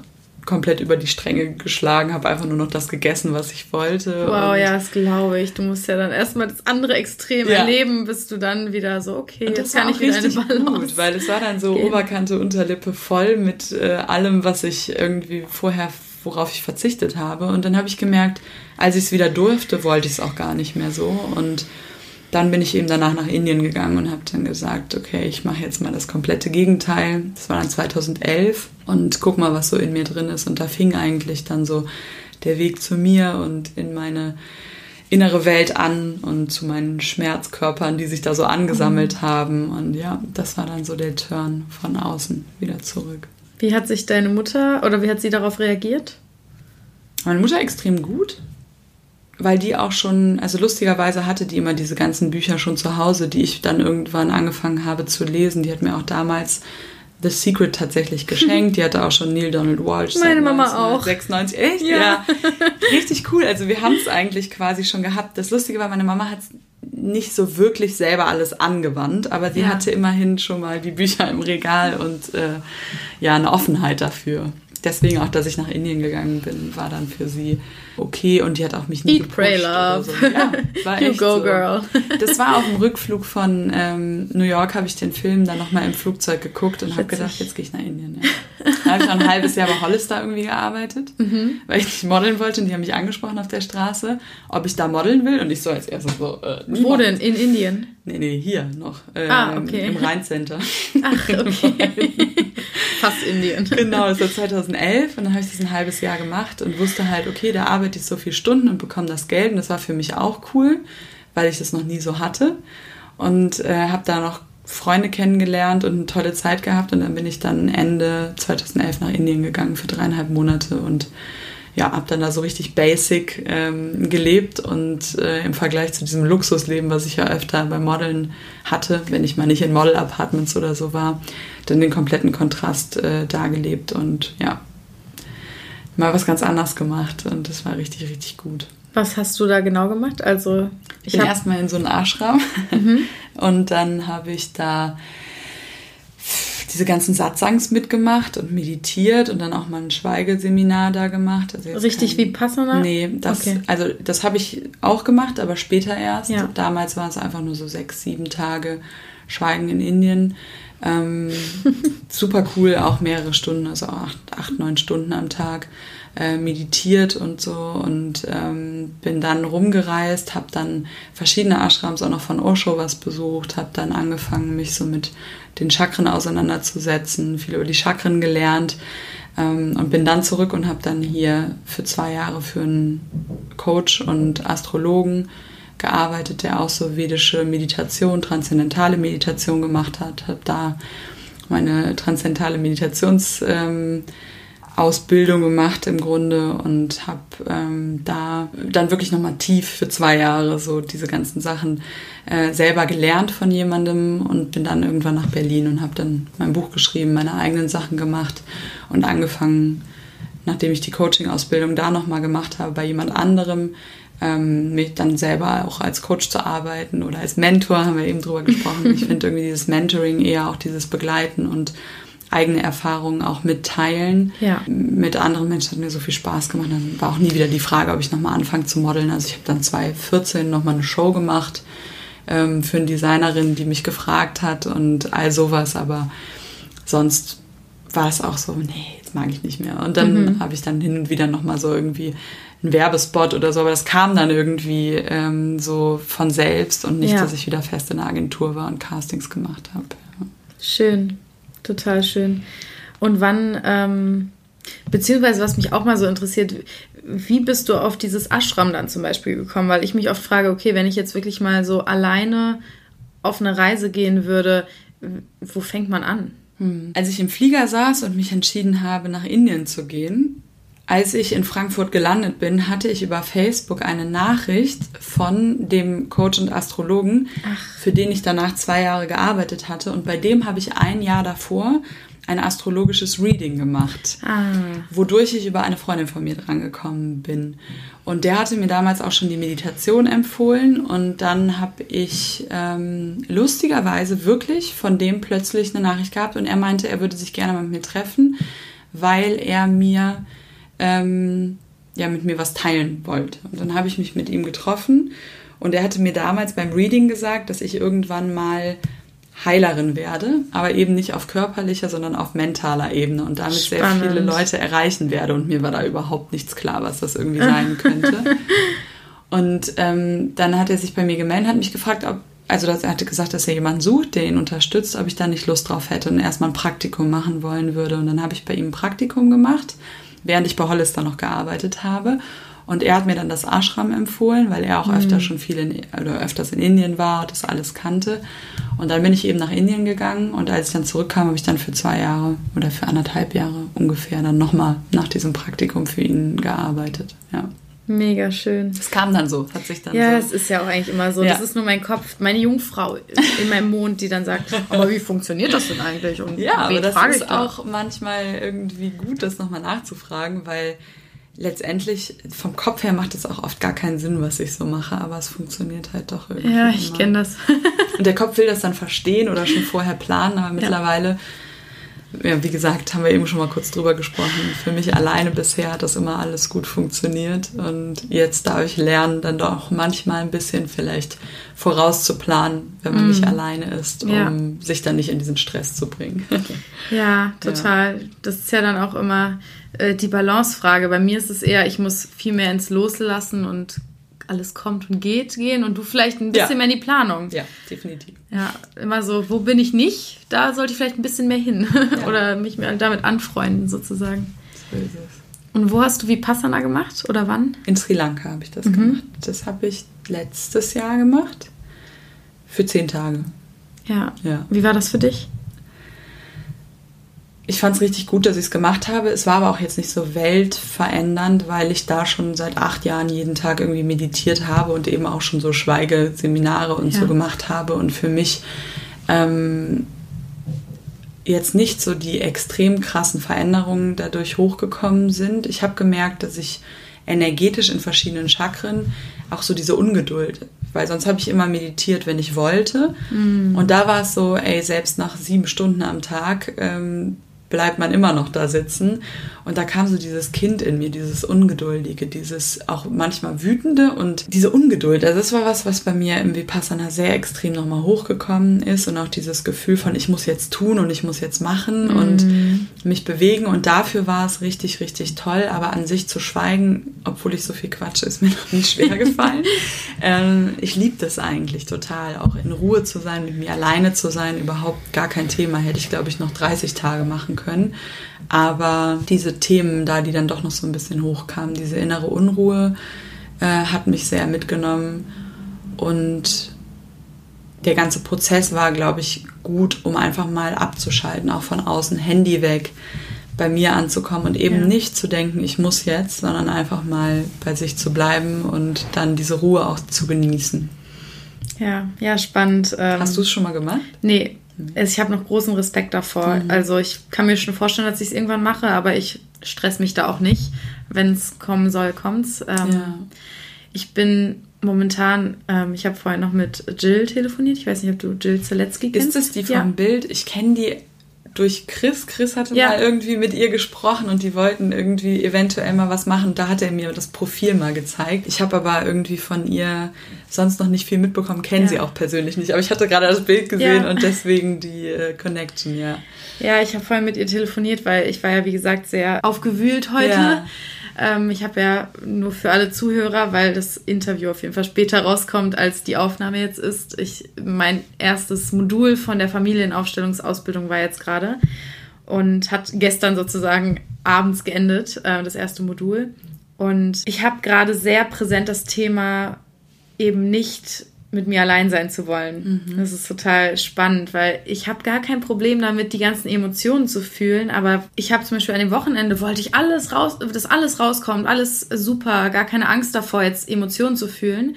komplett über die Stränge geschlagen, habe einfach nur noch das gegessen, was ich wollte. Wow, ja, das glaube ich. Du musst ja dann erstmal das andere Extrem ja. erleben, bis du dann wieder so, okay, und das kann ich wieder eine Balance gut, weil es war dann so gehen. Oberkante, Unterlippe voll mit äh, allem, was ich irgendwie vorher, worauf ich verzichtet habe. Und dann habe ich gemerkt, als ich es wieder durfte, wollte ich es auch gar nicht mehr so und dann bin ich eben danach nach Indien gegangen und habe dann gesagt, okay, ich mache jetzt mal das komplette Gegenteil. Das war dann 2011 und guck mal, was so in mir drin ist. Und da fing eigentlich dann so der Weg zu mir und in meine innere Welt an und zu meinen Schmerzkörpern, die sich da so angesammelt mhm. haben. Und ja, das war dann so der Turn von außen wieder zurück. Wie hat sich deine Mutter oder wie hat sie darauf reagiert? Meine Mutter extrem gut weil die auch schon, also lustigerweise hatte die immer diese ganzen Bücher schon zu Hause, die ich dann irgendwann angefangen habe zu lesen. Die hat mir auch damals The Secret tatsächlich geschenkt. Die hatte auch schon Neil Donald Walsh. Meine Mama auch. 96. Echt? Ja. ja. Richtig cool. Also wir haben es eigentlich quasi schon gehabt. Das Lustige war, meine Mama hat nicht so wirklich selber alles angewandt, aber sie ja. hatte immerhin schon mal die Bücher im Regal und äh, ja, eine Offenheit dafür deswegen auch, dass ich nach Indien gegangen bin, war dann für sie okay und die hat auch mich nie Eat, pray, love. So. Ja, war you go, so. girl. Das war auf dem Rückflug von ähm, New York, habe ich den Film dann nochmal im Flugzeug geguckt und habe gedacht, jetzt gehe ich nach Indien. Ja. Da habe ich auch ein halbes Jahr bei Hollister irgendwie gearbeitet, mhm. weil ich nicht modeln wollte und die haben mich angesprochen auf der Straße, ob ich da modeln will und ich so als erstes so, äh, Wo denn? In Indien? Nee, nee, hier noch. Ähm, ah, okay. Im Rheincenter. Ach, okay. Fast Indien. Genau, das war 2011 und dann habe ich das ein halbes Jahr gemacht und wusste halt, okay, da arbeite ich so viele Stunden und bekomme das Geld. Und das war für mich auch cool, weil ich das noch nie so hatte. Und äh, habe da noch Freunde kennengelernt und eine tolle Zeit gehabt. Und dann bin ich dann Ende 2011 nach Indien gegangen für dreieinhalb Monate und ja, habe dann da so richtig basic ähm, gelebt. Und äh, im Vergleich zu diesem Luxusleben, was ich ja öfter bei Modeln hatte, wenn ich mal nicht in Model-Apartments oder so war, dann den kompletten Kontrast äh, da und ja, mal was ganz anderes gemacht und das war richtig, richtig gut. Was hast du da genau gemacht? Also ich, bin erstmal in so einen Ashram mhm. und dann habe ich da diese ganzen Satsangs mitgemacht und meditiert und dann auch mal ein Schweigeseminar da gemacht. Also Richtig kein, wie Passana? Nee, das, okay. also das habe ich auch gemacht, aber später erst. Ja. Damals waren es einfach nur so sechs, sieben Tage Schweigen in Indien. Ähm, super cool, auch mehrere Stunden, also acht, acht neun Stunden am Tag äh, meditiert und so und ähm, bin dann rumgereist, habe dann verschiedene Ashrams auch noch von Osho was besucht, habe dann angefangen, mich so mit den Chakren auseinanderzusetzen, viel über die Chakren gelernt ähm, und bin dann zurück und habe dann hier für zwei Jahre für einen Coach und Astrologen gearbeitet, der auch so vedische Meditation, transzendentale Meditation gemacht hat, habe da meine transzendentale Meditations ähm, gemacht im Grunde und habe ähm, da dann wirklich nochmal tief für zwei Jahre so diese ganzen Sachen äh, selber gelernt von jemandem und bin dann irgendwann nach Berlin und habe dann mein Buch geschrieben, meine eigenen Sachen gemacht und angefangen, nachdem ich die Coaching-Ausbildung da nochmal gemacht habe, bei jemand anderem ähm, mich dann selber auch als Coach zu arbeiten oder als Mentor, haben wir eben drüber gesprochen. Ich finde irgendwie dieses Mentoring eher auch dieses Begleiten und eigene Erfahrungen auch mitteilen. Ja. Mit anderen Menschen hat mir so viel Spaß gemacht. Dann war auch nie wieder die Frage, ob ich nochmal anfange zu modeln. Also ich habe dann 2014 nochmal eine Show gemacht ähm, für eine Designerin, die mich gefragt hat und all sowas. Aber sonst war es auch so, nee, jetzt mag ich nicht mehr. Und dann mhm. habe ich dann hin und wieder nochmal so irgendwie einen Werbespot oder so, aber das kam dann irgendwie ähm, so von selbst und nicht, ja. dass ich wieder fest in der Agentur war und Castings gemacht habe. Ja. Schön total schön. Und wann, ähm, beziehungsweise was mich auch mal so interessiert, wie bist du auf dieses Ashram dann zum Beispiel gekommen? Weil ich mich oft frage, okay, wenn ich jetzt wirklich mal so alleine auf eine Reise gehen würde, wo fängt man an? Hm. Als ich im Flieger saß und mich entschieden habe, nach Indien zu gehen, als ich in Frankfurt gelandet bin, hatte ich über Facebook eine Nachricht von dem Coach und Astrologen, Ach. für den ich danach zwei Jahre gearbeitet hatte. Und bei dem habe ich ein Jahr davor ein astrologisches Reading gemacht, ah. wodurch ich über eine Freundin von mir drangekommen bin. Und der hatte mir damals auch schon die Meditation empfohlen und dann habe ich ähm, lustigerweise wirklich von dem plötzlich eine Nachricht gehabt und er meinte, er würde sich gerne mit mir treffen, weil er mir ähm, ja mit mir was teilen wollte. Und dann habe ich mich mit ihm getroffen und er hatte mir damals beim Reading gesagt, dass ich irgendwann mal Heilerin werde, aber eben nicht auf körperlicher, sondern auf mentaler Ebene und damit Spannend. sehr viele Leute erreichen werde. Und mir war da überhaupt nichts klar, was das irgendwie sein könnte. und ähm, dann hat er sich bei mir gemeldet, hat mich gefragt, ob, also er hatte gesagt, dass er jemanden sucht, der ihn unterstützt, ob ich da nicht Lust drauf hätte und erstmal ein Praktikum machen wollen würde. Und dann habe ich bei ihm ein Praktikum gemacht während ich bei Hollister noch gearbeitet habe. Und er hat mir dann das Ashram empfohlen, weil er auch öfter mhm. schon viel in, oder öfters in Indien war und das alles kannte. Und dann bin ich eben nach Indien gegangen und als ich dann zurückkam, habe ich dann für zwei Jahre oder für anderthalb Jahre ungefähr dann nochmal nach diesem Praktikum für ihn gearbeitet. Ja. Mega schön. Es kam dann so, hat sich dann ja, so. es ist ja auch eigentlich immer so. Ja. Das ist nur mein Kopf, meine Jungfrau in meinem Mond, die dann sagt, aber wie funktioniert das denn eigentlich? Und ja, aber das ist da? auch manchmal irgendwie gut, das nochmal nachzufragen, weil letztendlich vom Kopf her macht es auch oft gar keinen Sinn, was ich so mache, aber es funktioniert halt doch irgendwie. Ja, ich kenne das. Und der Kopf will das dann verstehen oder schon vorher planen, aber mittlerweile ja, wie gesagt, haben wir eben schon mal kurz drüber gesprochen. Für mich alleine bisher hat das immer alles gut funktioniert. Und jetzt darf ich lernen, dann doch manchmal ein bisschen vielleicht vorauszuplanen, wenn man mm. nicht alleine ist, um ja. sich dann nicht in diesen Stress zu bringen. ja, total. Ja. Das ist ja dann auch immer äh, die Balancefrage. Bei mir ist es eher, ich muss viel mehr ins Loslassen und alles kommt und geht gehen und du vielleicht ein bisschen ja. mehr in die Planung. Ja, definitiv. Ja, immer so, wo bin ich nicht? Da sollte ich vielleicht ein bisschen mehr hin ja. oder mich mehr damit anfreunden sozusagen. So ist es. Und wo hast du Vipassana gemacht oder wann? In Sri Lanka habe ich das mhm. gemacht. Das habe ich letztes Jahr gemacht. Für zehn Tage. Ja. ja. Wie war das für dich? Ich fand es richtig gut, dass ich es gemacht habe. Es war aber auch jetzt nicht so weltverändernd, weil ich da schon seit acht Jahren jeden Tag irgendwie meditiert habe und eben auch schon so Schweigeseminare und ja. so gemacht habe. Und für mich ähm, jetzt nicht so die extrem krassen Veränderungen dadurch hochgekommen sind. Ich habe gemerkt, dass ich energetisch in verschiedenen Chakren auch so diese Ungeduld weil sonst habe ich immer meditiert, wenn ich wollte. Mm. Und da war es so, ey, selbst nach sieben Stunden am Tag ähm, bleibt man immer noch da sitzen. Und da kam so dieses Kind in mir, dieses Ungeduldige, dieses auch manchmal wütende und diese Ungeduld. Also das war was, was bei mir im Vipassana sehr extrem nochmal hochgekommen ist und auch dieses Gefühl von, ich muss jetzt tun und ich muss jetzt machen mhm. und mich bewegen. Und dafür war es richtig, richtig toll. Aber an sich zu schweigen, obwohl ich so viel quatsche, ist mir noch nicht schwer gefallen. ähm, ich liebe das eigentlich total, auch in Ruhe zu sein, mit mir alleine zu sein, überhaupt gar kein Thema. Hätte ich, glaube ich, noch 30 Tage machen können. Aber diese Themen da, die dann doch noch so ein bisschen hochkamen, diese innere Unruhe, äh, hat mich sehr mitgenommen. Und der ganze Prozess war, glaube ich, gut, um einfach mal abzuschalten, auch von außen, Handy weg, bei mir anzukommen und eben ja. nicht zu denken, ich muss jetzt, sondern einfach mal bei sich zu bleiben und dann diese Ruhe auch zu genießen. Ja, ja, spannend. Hast du es schon mal gemacht? Nee, also ich habe noch großen Respekt davor. Mhm. Also ich kann mir schon vorstellen, dass ich es irgendwann mache, aber ich stress mich da auch nicht. Wenn es kommen soll, kommt's. Ähm, ja. Ich bin momentan, ähm, ich habe vorher noch mit Jill telefoniert. Ich weiß nicht, ob du Jill Zaletzky kennst. Ist das die vom ja. Bild? Ich kenne die durch Chris. Chris hatte ja. mal irgendwie mit ihr gesprochen und die wollten irgendwie eventuell mal was machen. Da hat er mir das Profil mal gezeigt. Ich habe aber irgendwie von ihr sonst noch nicht viel mitbekommen, kennen ja. sie auch persönlich nicht. Aber ich hatte gerade das Bild gesehen ja. und deswegen die äh, Connection, ja. Ja, ich habe vorhin mit ihr telefoniert, weil ich war ja, wie gesagt, sehr aufgewühlt heute. Ähm, ich habe ja nur für alle Zuhörer, weil das Interview auf jeden Fall später rauskommt, als die Aufnahme jetzt ist. Ich, mein erstes Modul von der Familienaufstellungsausbildung war jetzt gerade und hat gestern sozusagen abends geendet, äh, das erste Modul. Und ich habe gerade sehr präsent das Thema eben nicht mit mir allein sein zu wollen. Mhm. Das ist total spannend, weil ich habe gar kein Problem damit, die ganzen Emotionen zu fühlen, aber ich habe zum Beispiel an dem Wochenende wollte ich alles raus, dass alles rauskommt, alles super, gar keine Angst davor, jetzt Emotionen zu fühlen.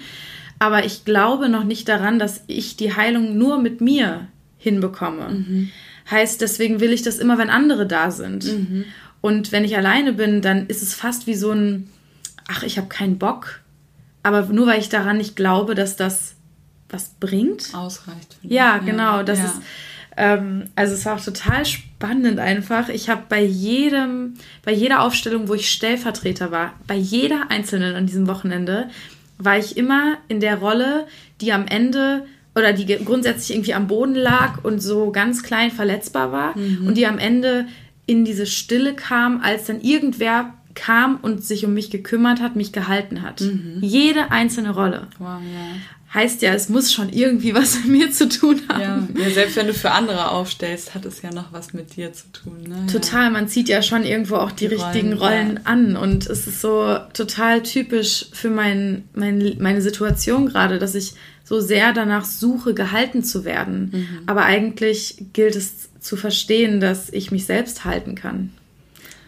Aber ich glaube noch nicht daran, dass ich die Heilung nur mit mir hinbekomme. Mhm. Heißt, deswegen will ich das immer, wenn andere da sind. Mhm. Und wenn ich alleine bin, dann ist es fast wie so ein, ach, ich habe keinen Bock. Aber nur weil ich daran nicht glaube, dass das was bringt. Ausreicht. Ja, genau. Das ja. ist, ähm, also es war auch total spannend einfach. Ich habe bei jedem, bei jeder Aufstellung, wo ich Stellvertreter war, bei jeder einzelnen an diesem Wochenende, war ich immer in der Rolle, die am Ende oder die grundsätzlich irgendwie am Boden lag und so ganz klein verletzbar war mhm. und die am Ende in diese Stille kam, als dann irgendwer kam und sich um mich gekümmert hat, mich gehalten hat. Mhm. Jede einzelne Rolle. Wow, ja heißt ja, es muss schon irgendwie was mit mir zu tun haben. Ja, ja selbst wenn du für andere aufstellst, hat es ja noch was mit dir zu tun. Ne? Total, ja. man zieht ja schon irgendwo auch die, die richtigen Rollen, Rollen an und es ist so total typisch für mein, mein, meine Situation gerade, dass ich so sehr danach suche, gehalten zu werden. Mhm. Aber eigentlich gilt es zu verstehen, dass ich mich selbst halten kann.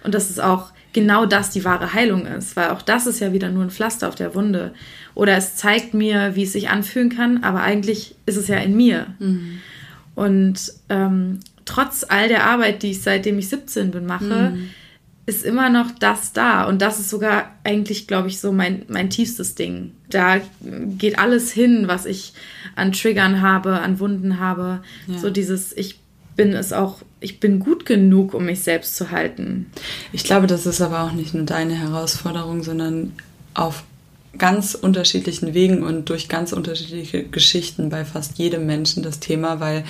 Und dass es auch genau das die wahre Heilung ist, weil auch das ist ja wieder nur ein Pflaster auf der Wunde. Oder es zeigt mir, wie es sich anfühlen kann, aber eigentlich ist es ja in mir. Mhm. Und ähm, trotz all der Arbeit, die ich seitdem ich 17 bin mache, mhm. ist immer noch das da. Und das ist sogar eigentlich, glaube ich, so mein, mein tiefstes Ding. Da geht alles hin, was ich an Triggern habe, an Wunden habe. Ja. So dieses, ich bin es auch, ich bin gut genug, um mich selbst zu halten. Ich glaube, das ist aber auch nicht nur deine Herausforderung, sondern auf ganz unterschiedlichen Wegen und durch ganz unterschiedliche Geschichten bei fast jedem Menschen das Thema, weil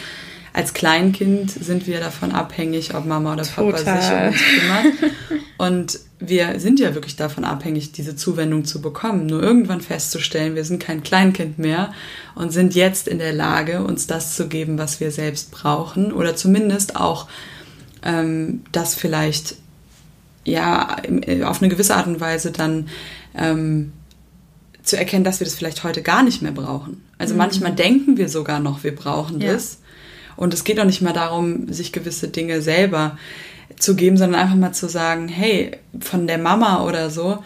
als Kleinkind sind wir davon abhängig, ob Mama oder Papa Total. sich um uns kümmert. Und wir sind ja wirklich davon abhängig, diese Zuwendung zu bekommen. Nur irgendwann festzustellen, wir sind kein Kleinkind mehr und sind jetzt in der Lage, uns das zu geben, was wir selbst brauchen. Oder zumindest auch ähm, das vielleicht ja auf eine gewisse Art und Weise dann ähm, zu erkennen, dass wir das vielleicht heute gar nicht mehr brauchen. Also mhm. manchmal denken wir sogar noch, wir brauchen ja. das. Und es geht auch nicht mal darum, sich gewisse Dinge selber zu geben, sondern einfach mal zu sagen, hey, von der Mama oder so,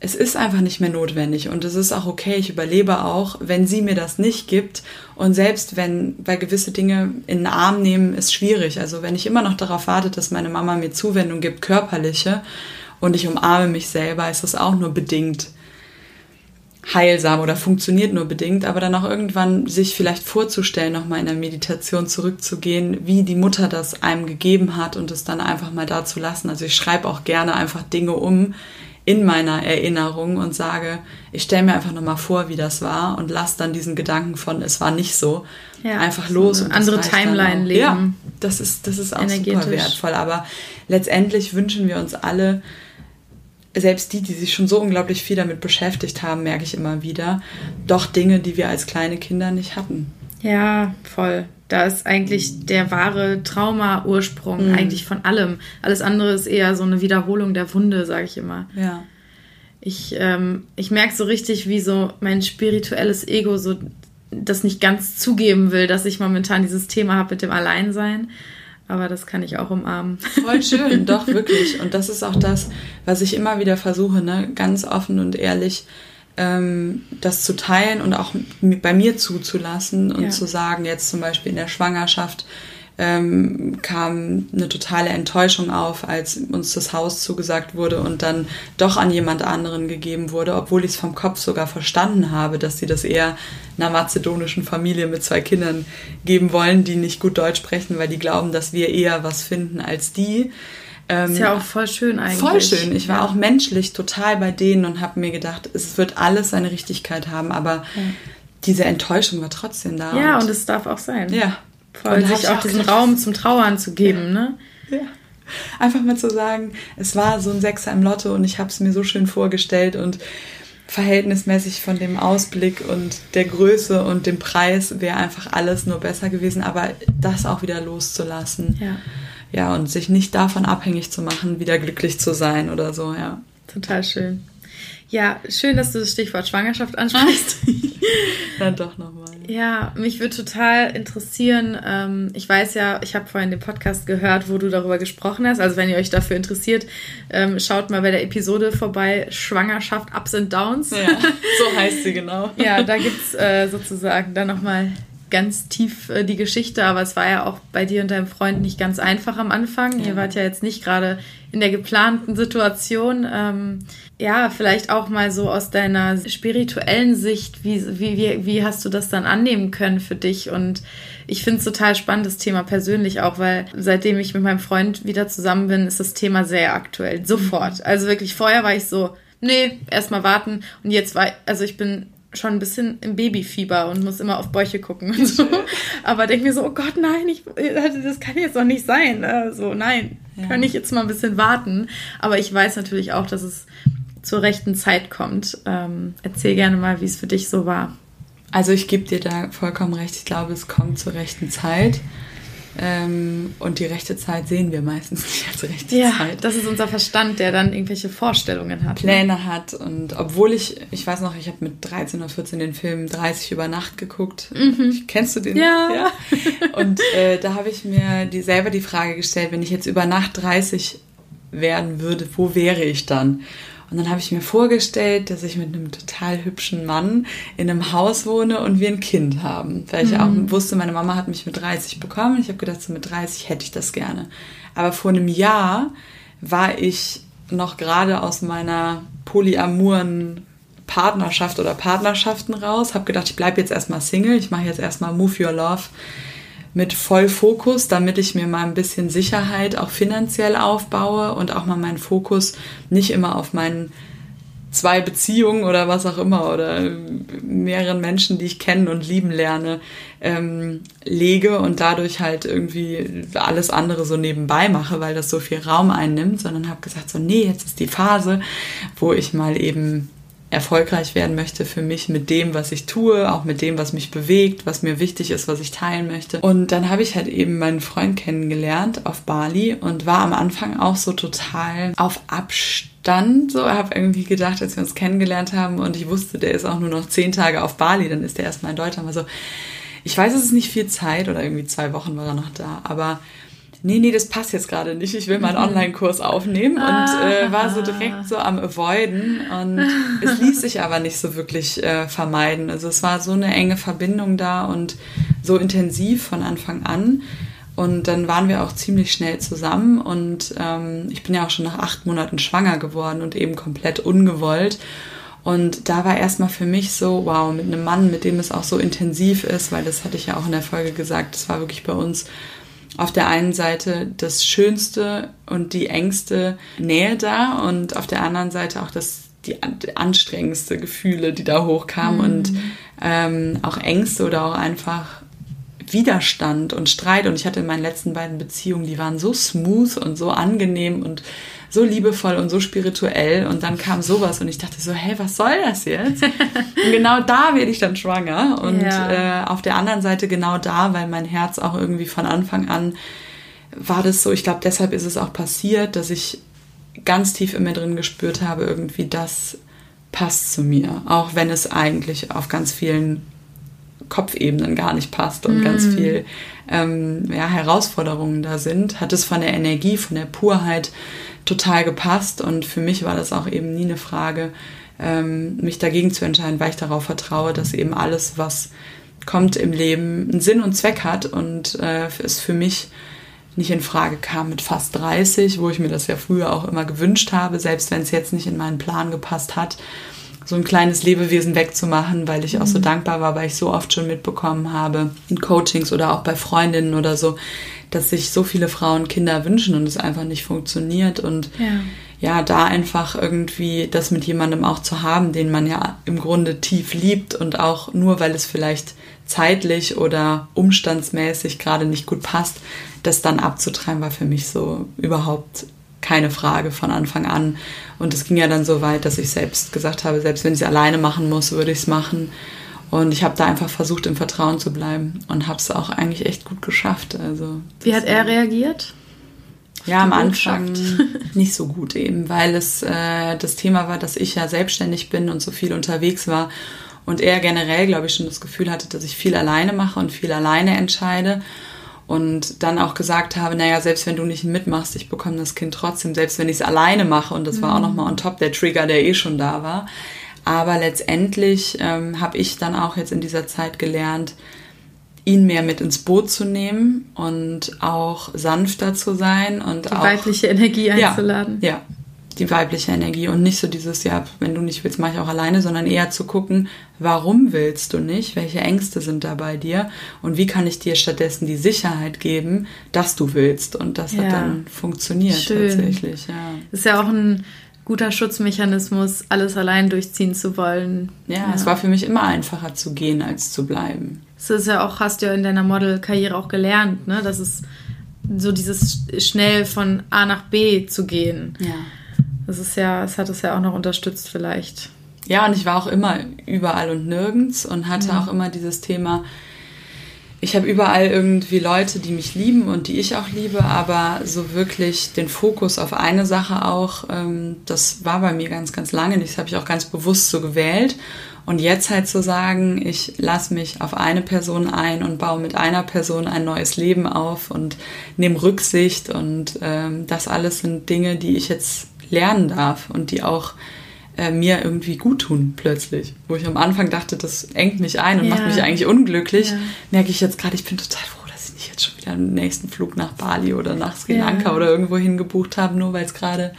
es ist einfach nicht mehr notwendig. Und es ist auch okay, ich überlebe auch, wenn sie mir das nicht gibt. Und selbst wenn, weil gewisse Dinge in den Arm nehmen, ist schwierig. Also wenn ich immer noch darauf warte, dass meine Mama mir Zuwendung gibt, körperliche, und ich umarme mich selber, ist das auch nur bedingt heilsam oder funktioniert nur bedingt, aber dann auch irgendwann sich vielleicht vorzustellen, nochmal in der Meditation zurückzugehen, wie die Mutter das einem gegeben hat und es dann einfach mal da zu lassen. Also ich schreibe auch gerne einfach Dinge um in meiner Erinnerung und sage, ich stelle mir einfach nochmal vor, wie das war und lasse dann diesen Gedanken von, es war nicht so, ja, einfach los. und andere Timeline leben. Ja, das ist, das ist auch super wertvoll. Aber letztendlich wünschen wir uns alle, selbst die, die sich schon so unglaublich viel damit beschäftigt haben, merke ich immer wieder, doch Dinge, die wir als kleine Kinder nicht hatten. Ja, voll. Da ist eigentlich der wahre Trauma-Ursprung mhm. eigentlich von allem. Alles andere ist eher so eine Wiederholung der Wunde, sage ich immer. Ja. Ich, ähm, ich merke so richtig, wie so mein spirituelles Ego so das nicht ganz zugeben will, dass ich momentan dieses Thema habe mit dem Alleinsein aber das kann ich auch umarmen. Voll schön, doch, wirklich. Und das ist auch das, was ich immer wieder versuche, ne? ganz offen und ehrlich ähm, das zu teilen und auch bei mir zuzulassen und ja. zu sagen, jetzt zum Beispiel in der Schwangerschaft, ähm, kam eine totale Enttäuschung auf, als uns das Haus zugesagt wurde und dann doch an jemand anderen gegeben wurde, obwohl ich es vom Kopf sogar verstanden habe, dass sie das eher einer mazedonischen Familie mit zwei Kindern geben wollen, die nicht gut Deutsch sprechen, weil die glauben, dass wir eher was finden als die. Ähm, ist ja auch voll schön eigentlich. Voll schön. Ich war ja. auch menschlich total bei denen und habe mir gedacht, es wird alles seine Richtigkeit haben, aber ja. diese Enttäuschung war trotzdem da. Ja, und, es darf auch sein. Ja. Voll, sich auch diesen Raum zum Trauern zu geben, ja. ne? Ja. Einfach mal zu sagen, es war so ein Sechser im Lotto und ich habe es mir so schön vorgestellt und verhältnismäßig von dem Ausblick und der Größe und dem Preis wäre einfach alles nur besser gewesen, aber das auch wieder loszulassen. Ja. Ja, und sich nicht davon abhängig zu machen, wieder glücklich zu sein oder so, ja. Total schön. Ja, schön, dass du das Stichwort Schwangerschaft ansprichst. Dann doch nochmal. Ja, mich würde total interessieren. Ähm, ich weiß ja, ich habe vorhin den Podcast gehört, wo du darüber gesprochen hast. Also wenn ihr euch dafür interessiert, ähm, schaut mal bei der Episode vorbei, Schwangerschaft, Ups and Downs. Ja, so heißt sie genau. ja, da gibt es äh, sozusagen dann nochmal ganz tief äh, die Geschichte, aber es war ja auch bei dir und deinem Freund nicht ganz einfach am Anfang. Ja. Ihr wart ja jetzt nicht gerade in der geplanten Situation. Ähm, ja, vielleicht auch mal so aus deiner spirituellen Sicht, wie, wie, wie, hast du das dann annehmen können für dich? Und ich finde es total spannend, das Thema persönlich auch, weil seitdem ich mit meinem Freund wieder zusammen bin, ist das Thema sehr aktuell. Sofort. Also wirklich, vorher war ich so, nee, erstmal warten. Und jetzt war, also ich bin schon ein bisschen im Babyfieber und muss immer auf Bäuche gucken und so. Aber denke mir so, oh Gott, nein, ich, das kann jetzt doch nicht sein. So, nein, ja. kann ich jetzt mal ein bisschen warten. Aber ich weiß natürlich auch, dass es zur rechten Zeit kommt. Ähm, erzähl gerne mal, wie es für dich so war. Also ich gebe dir da vollkommen recht. Ich glaube, es kommt zur rechten Zeit. Ähm, und die rechte Zeit sehen wir meistens nicht als rechte ja, Zeit. Das ist unser Verstand, der dann irgendwelche Vorstellungen hat. Ne? Pläne ne? hat. Und obwohl ich, ich weiß noch, ich habe mit 13 oder 14 den Film 30 über Nacht geguckt. Mhm. Kennst du den? Ja. ja? Und äh, da habe ich mir die, selber die Frage gestellt, wenn ich jetzt über Nacht 30 werden würde, wo wäre ich dann? Und dann habe ich mir vorgestellt, dass ich mit einem total hübschen Mann in einem Haus wohne und wir ein Kind haben. Weil ich mhm. auch wusste, meine Mama hat mich mit 30 bekommen. Ich habe gedacht, so mit 30 hätte ich das gerne. Aber vor einem Jahr war ich noch gerade aus meiner polyamuren Partnerschaft oder Partnerschaften raus, habe gedacht, ich bleibe jetzt erstmal Single, ich mache jetzt erstmal Move Your Love mit Vollfokus, damit ich mir mal ein bisschen Sicherheit auch finanziell aufbaue und auch mal meinen Fokus nicht immer auf meinen zwei Beziehungen oder was auch immer oder mehreren Menschen, die ich kennen und lieben lerne, ähm, lege und dadurch halt irgendwie alles andere so nebenbei mache, weil das so viel Raum einnimmt, sondern habe gesagt, so nee, jetzt ist die Phase, wo ich mal eben erfolgreich werden möchte für mich mit dem, was ich tue, auch mit dem, was mich bewegt, was mir wichtig ist, was ich teilen möchte. Und dann habe ich halt eben meinen Freund kennengelernt auf Bali und war am Anfang auch so total auf Abstand. So, habe irgendwie gedacht, als wir uns kennengelernt haben und ich wusste, der ist auch nur noch zehn Tage auf Bali, dann ist der erstmal in Deutschland. War so, ich weiß, es ist nicht viel Zeit oder irgendwie zwei Wochen war er noch da, aber nee, nee, das passt jetzt gerade nicht, ich will meinen mhm. Online-Kurs aufnehmen ah. und äh, war so direkt so am Avoiden und es ließ sich aber nicht so wirklich äh, vermeiden. Also es war so eine enge Verbindung da und so intensiv von Anfang an. Und dann waren wir auch ziemlich schnell zusammen und ähm, ich bin ja auch schon nach acht Monaten schwanger geworden und eben komplett ungewollt. Und da war erstmal für mich so, wow, mit einem Mann, mit dem es auch so intensiv ist, weil das hatte ich ja auch in der Folge gesagt, das war wirklich bei uns auf der einen Seite das Schönste und die engste Nähe da und auf der anderen Seite auch das die anstrengendste Gefühle, die da hochkamen mhm. und ähm, auch Ängste oder auch einfach Widerstand und Streit. Und ich hatte in meinen letzten beiden Beziehungen, die waren so smooth und so angenehm und so liebevoll und so spirituell und dann kam sowas und ich dachte so, hey, was soll das jetzt? und genau da werde ich dann schwanger und ja. äh, auf der anderen Seite genau da, weil mein Herz auch irgendwie von Anfang an war das so, ich glaube, deshalb ist es auch passiert, dass ich ganz tief in mir drin gespürt habe, irgendwie das passt zu mir, auch wenn es eigentlich auf ganz vielen Kopfebenen gar nicht passt und mm. ganz viel ähm, ja, Herausforderungen da sind, hat es von der Energie, von der Purheit total gepasst und für mich war das auch eben nie eine Frage, ähm, mich dagegen zu entscheiden, weil ich darauf vertraue, dass eben alles, was kommt im Leben, einen Sinn und Zweck hat und äh, es für mich nicht in Frage kam mit fast 30, wo ich mir das ja früher auch immer gewünscht habe, selbst wenn es jetzt nicht in meinen Plan gepasst hat, so ein kleines Lebewesen wegzumachen, weil ich auch so mhm. dankbar war, weil ich so oft schon mitbekommen habe in Coachings oder auch bei Freundinnen oder so, dass sich so viele Frauen Kinder wünschen und es einfach nicht funktioniert und ja. ja, da einfach irgendwie das mit jemandem auch zu haben, den man ja im Grunde tief liebt und auch nur weil es vielleicht zeitlich oder umstandsmäßig gerade nicht gut passt, das dann abzutreiben, war für mich so überhaupt keine Frage von Anfang an. Und es ging ja dann so weit, dass ich selbst gesagt habe, selbst wenn ich es alleine machen muss, würde ich es machen. Und ich habe da einfach versucht, im Vertrauen zu bleiben und habe es auch eigentlich echt gut geschafft. Also, Wie hat er reagiert? Ja, am Anfang nicht so gut eben, weil es äh, das Thema war, dass ich ja selbstständig bin und so viel unterwegs war und er generell, glaube ich, schon das Gefühl hatte, dass ich viel alleine mache und viel alleine entscheide und dann auch gesagt habe, naja, selbst wenn du nicht mitmachst, ich bekomme das Kind trotzdem, selbst wenn ich es alleine mache und das mhm. war auch mhm. nochmal on top der Trigger, der eh schon da war, aber letztendlich ähm, habe ich dann auch jetzt in dieser Zeit gelernt, ihn mehr mit ins Boot zu nehmen und auch sanfter zu sein und die auch, weibliche Energie einzuladen. Ja, ja, die weibliche Energie und nicht so dieses, ja, wenn du nicht willst, mache ich auch alleine, sondern eher zu gucken, warum willst du nicht, welche Ängste sind da bei dir und wie kann ich dir stattdessen die Sicherheit geben, dass du willst und das ja. hat dann funktioniert Schön. tatsächlich. Ja. Ist ja auch ein guter Schutzmechanismus, alles allein durchziehen zu wollen. Ja, ja, es war für mich immer einfacher zu gehen als zu bleiben. Das ist ja auch, hast du ja in deiner Modelkarriere auch gelernt, ne? Das ist so dieses schnell von A nach B zu gehen. Ja. Das ist ja, es hat es ja auch noch unterstützt vielleicht. Ja, und ich war auch immer überall und nirgends und hatte ja. auch immer dieses Thema, ich habe überall irgendwie Leute, die mich lieben und die ich auch liebe, aber so wirklich den Fokus auf eine Sache auch, ähm, das war bei mir ganz, ganz lange nicht. Das habe ich auch ganz bewusst so gewählt. Und jetzt halt zu sagen, ich lasse mich auf eine Person ein und baue mit einer Person ein neues Leben auf und nehme Rücksicht und ähm, das alles sind Dinge, die ich jetzt lernen darf und die auch äh, mir irgendwie gut tun plötzlich. Wo ich am Anfang dachte, das engt mich ein und ja. macht mich eigentlich unglücklich, ja. merke ich jetzt gerade, ich bin total froh, dass ich nicht jetzt schon wieder einen nächsten Flug nach Bali oder nach Sri Lanka ja. oder irgendwo hingebucht habe, nur weil es gerade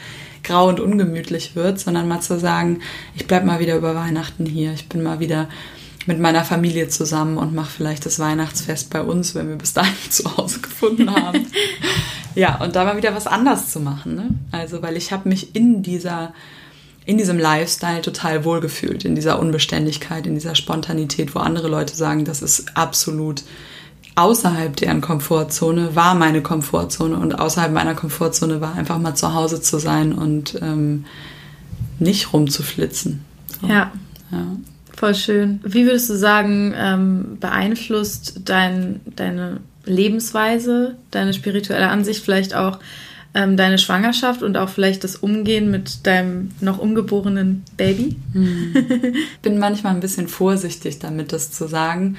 grau und ungemütlich wird, sondern mal zu sagen, ich bleibe mal wieder über Weihnachten hier, ich bin mal wieder mit meiner Familie zusammen und mache vielleicht das Weihnachtsfest bei uns, wenn wir bis dahin zu Hause gefunden haben. ja, und da mal wieder was anders zu machen. Ne? Also, weil ich habe mich in dieser in diesem Lifestyle total wohlgefühlt, in dieser Unbeständigkeit, in dieser Spontanität, wo andere Leute sagen, das ist absolut außerhalb deren Komfortzone, war meine Komfortzone und außerhalb meiner Komfortzone war einfach mal zu Hause zu sein und ähm, nicht rumzuflitzen. So. Ja. ja. Voll schön. Wie würdest du sagen, ähm, beeinflusst dein, deine Lebensweise, deine spirituelle Ansicht vielleicht auch ähm, deine Schwangerschaft und auch vielleicht das Umgehen mit deinem noch ungeborenen Baby? Hm. Bin manchmal ein bisschen vorsichtig damit, das zu sagen,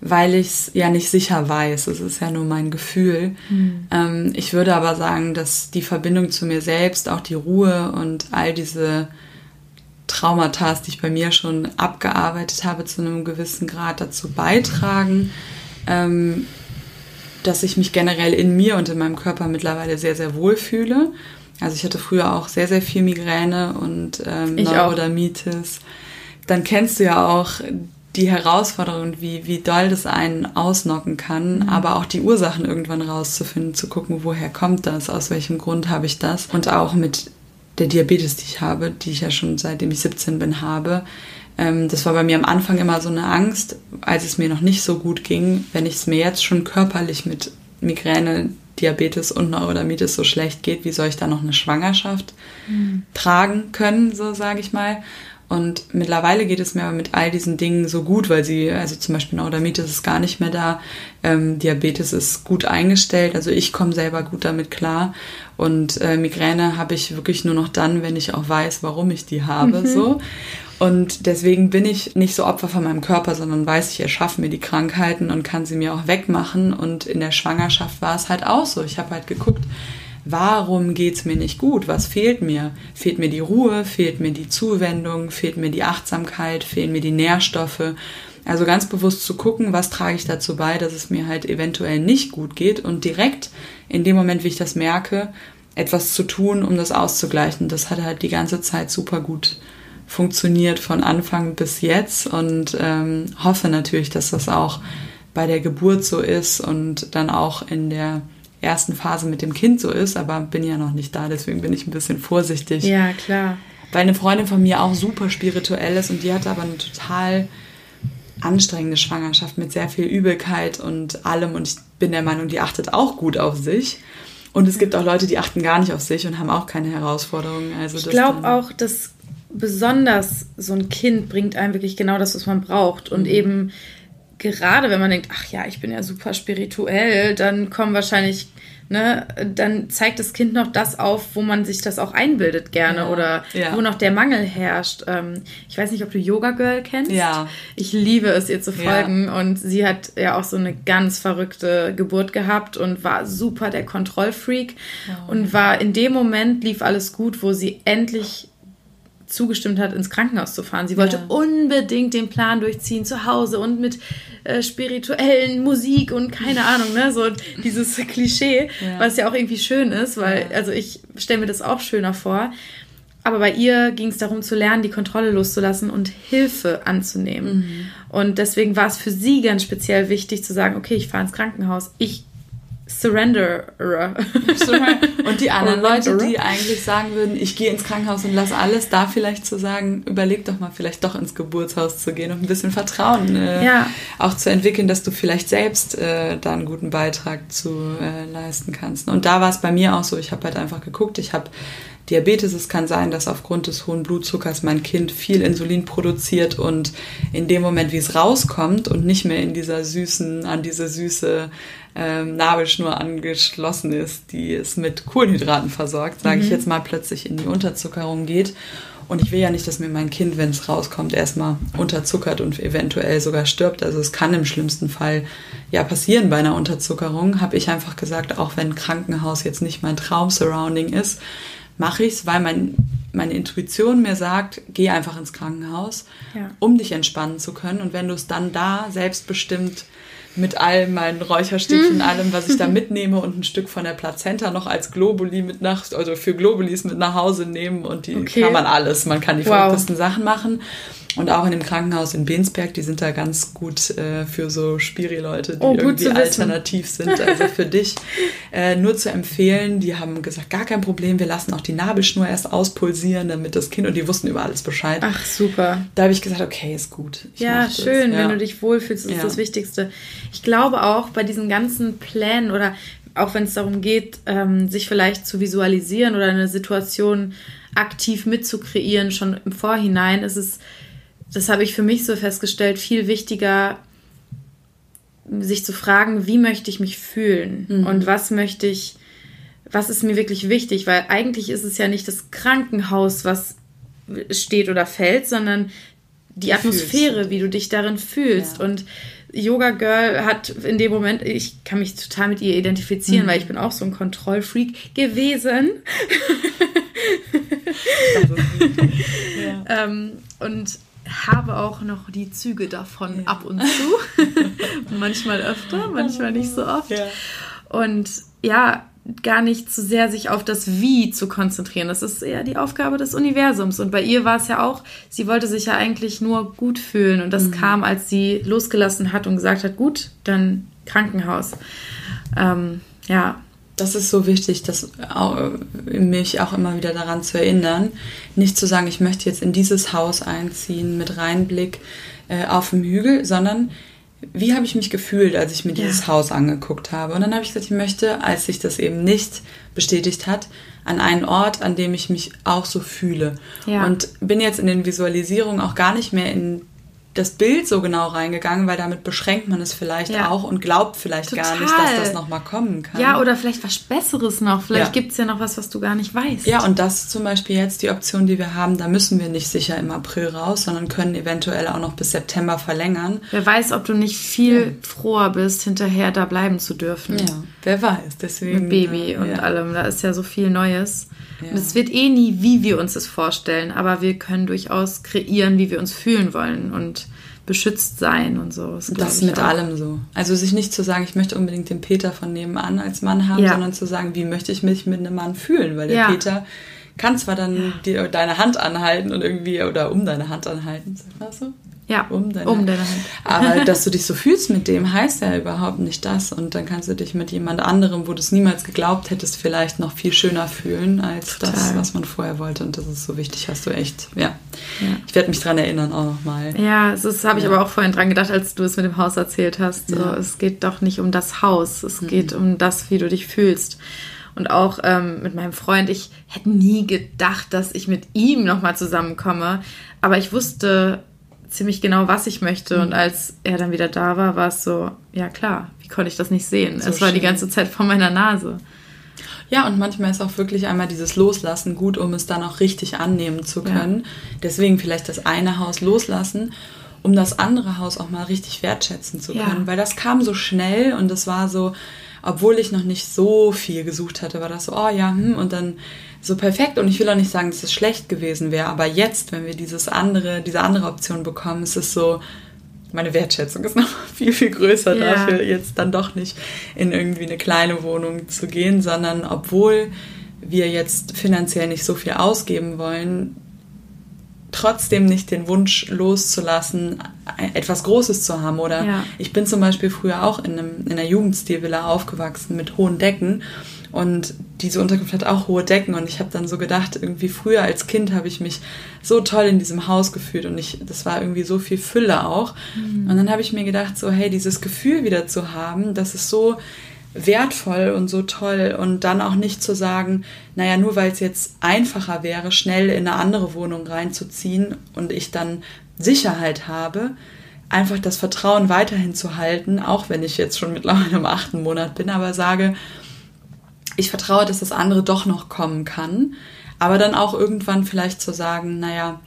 weil ich es ja nicht sicher weiß. Es ist ja nur mein Gefühl. Hm. Ähm, ich würde aber sagen, dass die Verbindung zu mir selbst, auch die Ruhe und all diese Traumata, die ich bei mir schon abgearbeitet habe, zu einem gewissen Grad dazu beitragen, ähm, dass ich mich generell in mir und in meinem Körper mittlerweile sehr, sehr wohl fühle. Also ich hatte früher auch sehr, sehr viel Migräne und ähm, Neurodermitis. Dann kennst du ja auch die Herausforderung, wie, wie doll das einen ausnocken kann, mhm. aber auch die Ursachen irgendwann rauszufinden, zu gucken, woher kommt das, aus welchem Grund habe ich das. Und auch mit der Diabetes, die ich habe, die ich ja schon seitdem ich 17 bin habe. Ähm, das war bei mir am Anfang immer so eine Angst, als es mir noch nicht so gut ging, wenn ich es mir jetzt schon körperlich mit Migräne, Diabetes und Neurodermitis so schlecht geht, wie soll ich da noch eine Schwangerschaft mhm. tragen können, so sage ich mal. Und mittlerweile geht es mir aber mit all diesen Dingen so gut, weil sie, also zum Beispiel Neurodermitis ist gar nicht mehr da, ähm, Diabetes ist gut eingestellt, also ich komme selber gut damit klar. Und äh, Migräne habe ich wirklich nur noch dann, wenn ich auch weiß, warum ich die habe. Mhm. So. Und deswegen bin ich nicht so Opfer von meinem Körper, sondern weiß, ich erschaffe mir die Krankheiten und kann sie mir auch wegmachen. Und in der Schwangerschaft war es halt auch so. Ich habe halt geguckt, warum geht's mir nicht gut? Was fehlt mir? Fehlt mir die Ruhe? Fehlt mir die Zuwendung? Fehlt mir die Achtsamkeit? Fehlen mir die Nährstoffe? Also ganz bewusst zu gucken, was trage ich dazu bei, dass es mir halt eventuell nicht gut geht und direkt in dem Moment, wie ich das merke, etwas zu tun, um das auszugleichen. Das hat halt die ganze Zeit super gut von Anfang bis jetzt und ähm, hoffe natürlich, dass das auch bei der Geburt so ist und dann auch in der ersten Phase mit dem Kind so ist, aber bin ja noch nicht da, deswegen bin ich ein bisschen vorsichtig. Ja, klar. Weil eine Freundin von mir auch super spirituell ist und die hatte aber eine total anstrengende Schwangerschaft mit sehr viel Übelkeit und allem. Und ich bin der Meinung, die achtet auch gut auf sich. Und es gibt auch Leute, die achten gar nicht auf sich und haben auch keine Herausforderungen. Also ich glaube auch, dass besonders so ein Kind bringt einem wirklich genau das, was man braucht. Und mhm. eben gerade wenn man denkt, ach ja, ich bin ja super spirituell, dann kommen wahrscheinlich ne, dann zeigt das Kind noch das auf, wo man sich das auch einbildet gerne ja, oder ja. wo noch der Mangel herrscht. Ähm, ich weiß nicht, ob du Yoga Girl kennst. Ja. Ich liebe es, ihr zu folgen ja. und sie hat ja auch so eine ganz verrückte Geburt gehabt und war super der Kontrollfreak oh. und war in dem Moment lief alles gut, wo sie endlich zugestimmt hat, ins Krankenhaus zu fahren. Sie wollte ja. unbedingt den Plan durchziehen zu Hause und mit äh, spirituellen Musik und keine Ahnung, ne, so dieses Klischee, ja. was ja auch irgendwie schön ist, weil, also ich stelle mir das auch schöner vor. Aber bei ihr ging es darum zu lernen, die Kontrolle loszulassen und Hilfe anzunehmen. Mhm. Und deswegen war es für sie ganz speziell wichtig zu sagen, okay, ich fahre ins Krankenhaus. Ich Surrenderer. und die anderen Leute, die eigentlich sagen würden, ich gehe ins Krankenhaus und lasse alles, da vielleicht zu sagen, überleg doch mal, vielleicht doch ins Geburtshaus zu gehen und ein bisschen Vertrauen äh, ja. auch zu entwickeln, dass du vielleicht selbst äh, da einen guten Beitrag zu äh, leisten kannst. Und da war es bei mir auch so, ich habe halt einfach geguckt, ich habe Diabetes. Es kann sein, dass aufgrund des hohen Blutzuckers mein Kind viel Insulin produziert und in dem Moment, wie es rauskommt und nicht mehr in dieser süßen, an diese süße ähm, Nabelschnur angeschlossen ist, die es mit Kohlenhydraten versorgt, sage mhm. ich jetzt mal, plötzlich in die Unterzuckerung geht. Und ich will ja nicht, dass mir mein Kind, wenn es rauskommt, erstmal unterzuckert und eventuell sogar stirbt. Also es kann im schlimmsten Fall ja passieren bei einer Unterzuckerung. Habe ich einfach gesagt, auch wenn Krankenhaus jetzt nicht mein Traum-Surrounding ist, mache ich es, weil mein, meine Intuition mir sagt, geh einfach ins Krankenhaus, ja. um dich entspannen zu können. Und wenn du es dann da selbstbestimmt mit all meinen Räucherstäbchen, mhm. allem, was ich da mitnehme und ein Stück von der Plazenta noch als Globuli mit nach, also für Globulis mit nach Hause nehmen und die okay. kann man alles. Man kann die wow. verrücktesten Sachen machen. Und auch in dem Krankenhaus in Bensberg, die sind da ganz gut äh, für so Spiri-Leute, die oh, irgendwie alternativ sind. Also für dich äh, nur zu empfehlen, die haben gesagt, gar kein Problem, wir lassen auch die Nabelschnur erst auspulsieren, damit das Kind, und die wussten über alles Bescheid. Ach, super. Da habe ich gesagt, okay, ist gut. Ich ja, schön, ja. wenn du dich wohlfühlst, ist ja. das Wichtigste. Ich glaube auch bei diesen ganzen Plänen oder auch wenn es darum geht, ähm, sich vielleicht zu visualisieren oder eine Situation aktiv mitzukreieren, schon im Vorhinein, ist es das habe ich für mich so festgestellt, viel wichtiger, sich zu fragen, wie möchte ich mich fühlen mhm. und was möchte ich, was ist mir wirklich wichtig, weil eigentlich ist es ja nicht das Krankenhaus, was steht oder fällt, sondern die Atmosphäre, wie du dich darin fühlst. Ja. Und Yoga Girl hat in dem Moment, ich kann mich total mit ihr identifizieren, mhm. weil ich bin auch so ein Kontrollfreak gewesen. ja. ähm, und habe auch noch die Züge davon ja. ab und zu. manchmal öfter, manchmal nicht so oft. Ja. Und ja, gar nicht zu sehr sich auf das Wie zu konzentrieren. Das ist eher die Aufgabe des Universums. Und bei ihr war es ja auch, sie wollte sich ja eigentlich nur gut fühlen. Und das mhm. kam, als sie losgelassen hat und gesagt hat, gut, dann Krankenhaus. Ähm, ja, das ist so wichtig, das, mich auch immer wieder daran zu erinnern, nicht zu sagen, ich möchte jetzt in dieses Haus einziehen mit Reinblick äh, auf dem Hügel, sondern wie habe ich mich gefühlt, als ich mir dieses ja. Haus angeguckt habe. Und dann habe ich gesagt, ich möchte, als sich das eben nicht bestätigt hat, an einen Ort, an dem ich mich auch so fühle. Ja. Und bin jetzt in den Visualisierungen auch gar nicht mehr in das Bild so genau reingegangen, weil damit beschränkt man es vielleicht ja. auch und glaubt vielleicht Total. gar nicht, dass das nochmal kommen kann. Ja, oder vielleicht was Besseres noch. Vielleicht ja. gibt es ja noch was, was du gar nicht weißt. Ja, und das ist zum Beispiel jetzt die Option, die wir haben. Da müssen wir nicht sicher im April raus, sondern können eventuell auch noch bis September verlängern. Wer weiß, ob du nicht viel ja. froher bist, hinterher da bleiben zu dürfen. Ja, wer weiß. Deswegen, Mit Baby und allem. Da ist ja so viel Neues. Ja. Und es wird eh nie, wie wir uns das vorstellen, aber wir können durchaus kreieren, wie wir uns fühlen wollen und beschützt sein und so. Das, das ist mit auch. allem so. Also sich nicht zu sagen, ich möchte unbedingt den Peter von nebenan als Mann haben, ja. sondern zu sagen, wie möchte ich mich mit einem Mann fühlen, weil der ja. Peter kann zwar dann die, deine Hand anhalten und irgendwie oder um deine Hand anhalten, weißt du? Ja, um deine, um deine Hand. Aber dass du dich so fühlst mit dem, heißt ja überhaupt nicht das. Und dann kannst du dich mit jemand anderem, wo du es niemals geglaubt hättest, vielleicht noch viel schöner fühlen, als Total. das, was man vorher wollte. Und das ist so wichtig, hast du echt, ja. ja. Ich werde mich dran erinnern auch nochmal. Ja, das habe ich ja. aber auch vorhin dran gedacht, als du es mit dem Haus erzählt hast. So, ja. Es geht doch nicht um das Haus, es mhm. geht um das, wie du dich fühlst. Und auch ähm, mit meinem Freund, ich hätte nie gedacht, dass ich mit ihm nochmal zusammenkomme. Aber ich wusste, ziemlich genau, was ich möchte. Und mhm. als er dann wieder da war, war es so, ja klar, wie konnte ich das nicht sehen? So es war schön. die ganze Zeit vor meiner Nase. Ja, und manchmal ist auch wirklich einmal dieses Loslassen gut, um es dann auch richtig annehmen zu können. Ja. Deswegen vielleicht das eine Haus loslassen, um das andere Haus auch mal richtig wertschätzen zu können. Ja. Weil das kam so schnell und es war so, obwohl ich noch nicht so viel gesucht hatte, war das so, oh ja, hm, und dann so perfekt. Und ich will auch nicht sagen, dass es schlecht gewesen wäre, aber jetzt, wenn wir dieses andere, diese andere Option bekommen, ist es so, meine Wertschätzung ist noch viel, viel größer ja. dafür, jetzt dann doch nicht in irgendwie eine kleine Wohnung zu gehen, sondern obwohl wir jetzt finanziell nicht so viel ausgeben wollen, trotzdem nicht den Wunsch loszulassen, etwas Großes zu haben. Oder ja. ich bin zum Beispiel früher auch in, einem, in einer Jugendstilvilla aufgewachsen mit hohen Decken. Und diese Unterkunft hat auch hohe Decken. Und ich habe dann so gedacht, irgendwie früher als Kind habe ich mich so toll in diesem Haus gefühlt. Und ich, das war irgendwie so viel Fülle auch. Mhm. Und dann habe ich mir gedacht, so, hey, dieses Gefühl wieder zu haben, das ist so wertvoll und so toll und dann auch nicht zu sagen, naja, nur weil es jetzt einfacher wäre, schnell in eine andere Wohnung reinzuziehen und ich dann Sicherheit habe, einfach das Vertrauen weiterhin zu halten, auch wenn ich jetzt schon mittlerweile im achten Monat bin, aber sage, ich vertraue, dass das andere doch noch kommen kann, aber dann auch irgendwann vielleicht zu sagen, naja,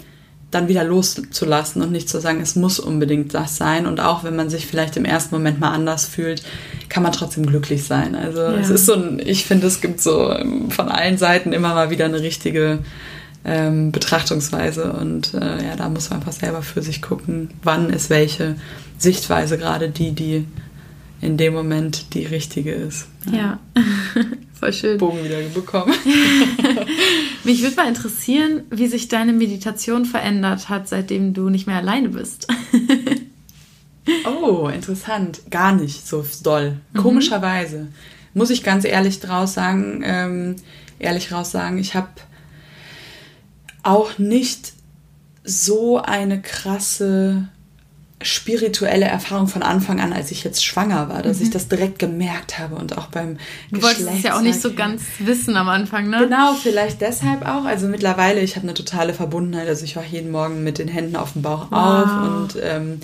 dann wieder loszulassen und nicht zu sagen, es muss unbedingt das sein. Und auch wenn man sich vielleicht im ersten Moment mal anders fühlt, kann man trotzdem glücklich sein. Also ja. es ist so ein, ich finde, es gibt so von allen Seiten immer mal wieder eine richtige ähm, Betrachtungsweise. Und äh, ja, da muss man einfach selber für sich gucken, wann ist welche Sichtweise gerade die, die in dem Moment die richtige ist. Ja, Voll schön. Bogen wieder bekommen. Mich würde mal interessieren, wie sich deine Meditation verändert hat, seitdem du nicht mehr alleine bist. oh, interessant. Gar nicht so doll. Mhm. Komischerweise. Muss ich ganz ehrlich draus sagen, ähm, ehrlich raus sagen, ich habe auch nicht so eine krasse spirituelle Erfahrung von Anfang an, als ich jetzt schwanger war, dass mhm. ich das direkt gemerkt habe und auch beim Du wolltest es ja auch nicht so ganz wissen am Anfang, ne? Genau, vielleicht deshalb auch. Also mittlerweile, ich habe eine totale Verbundenheit. Also ich wache jeden Morgen mit den Händen auf dem Bauch wow. auf und ähm,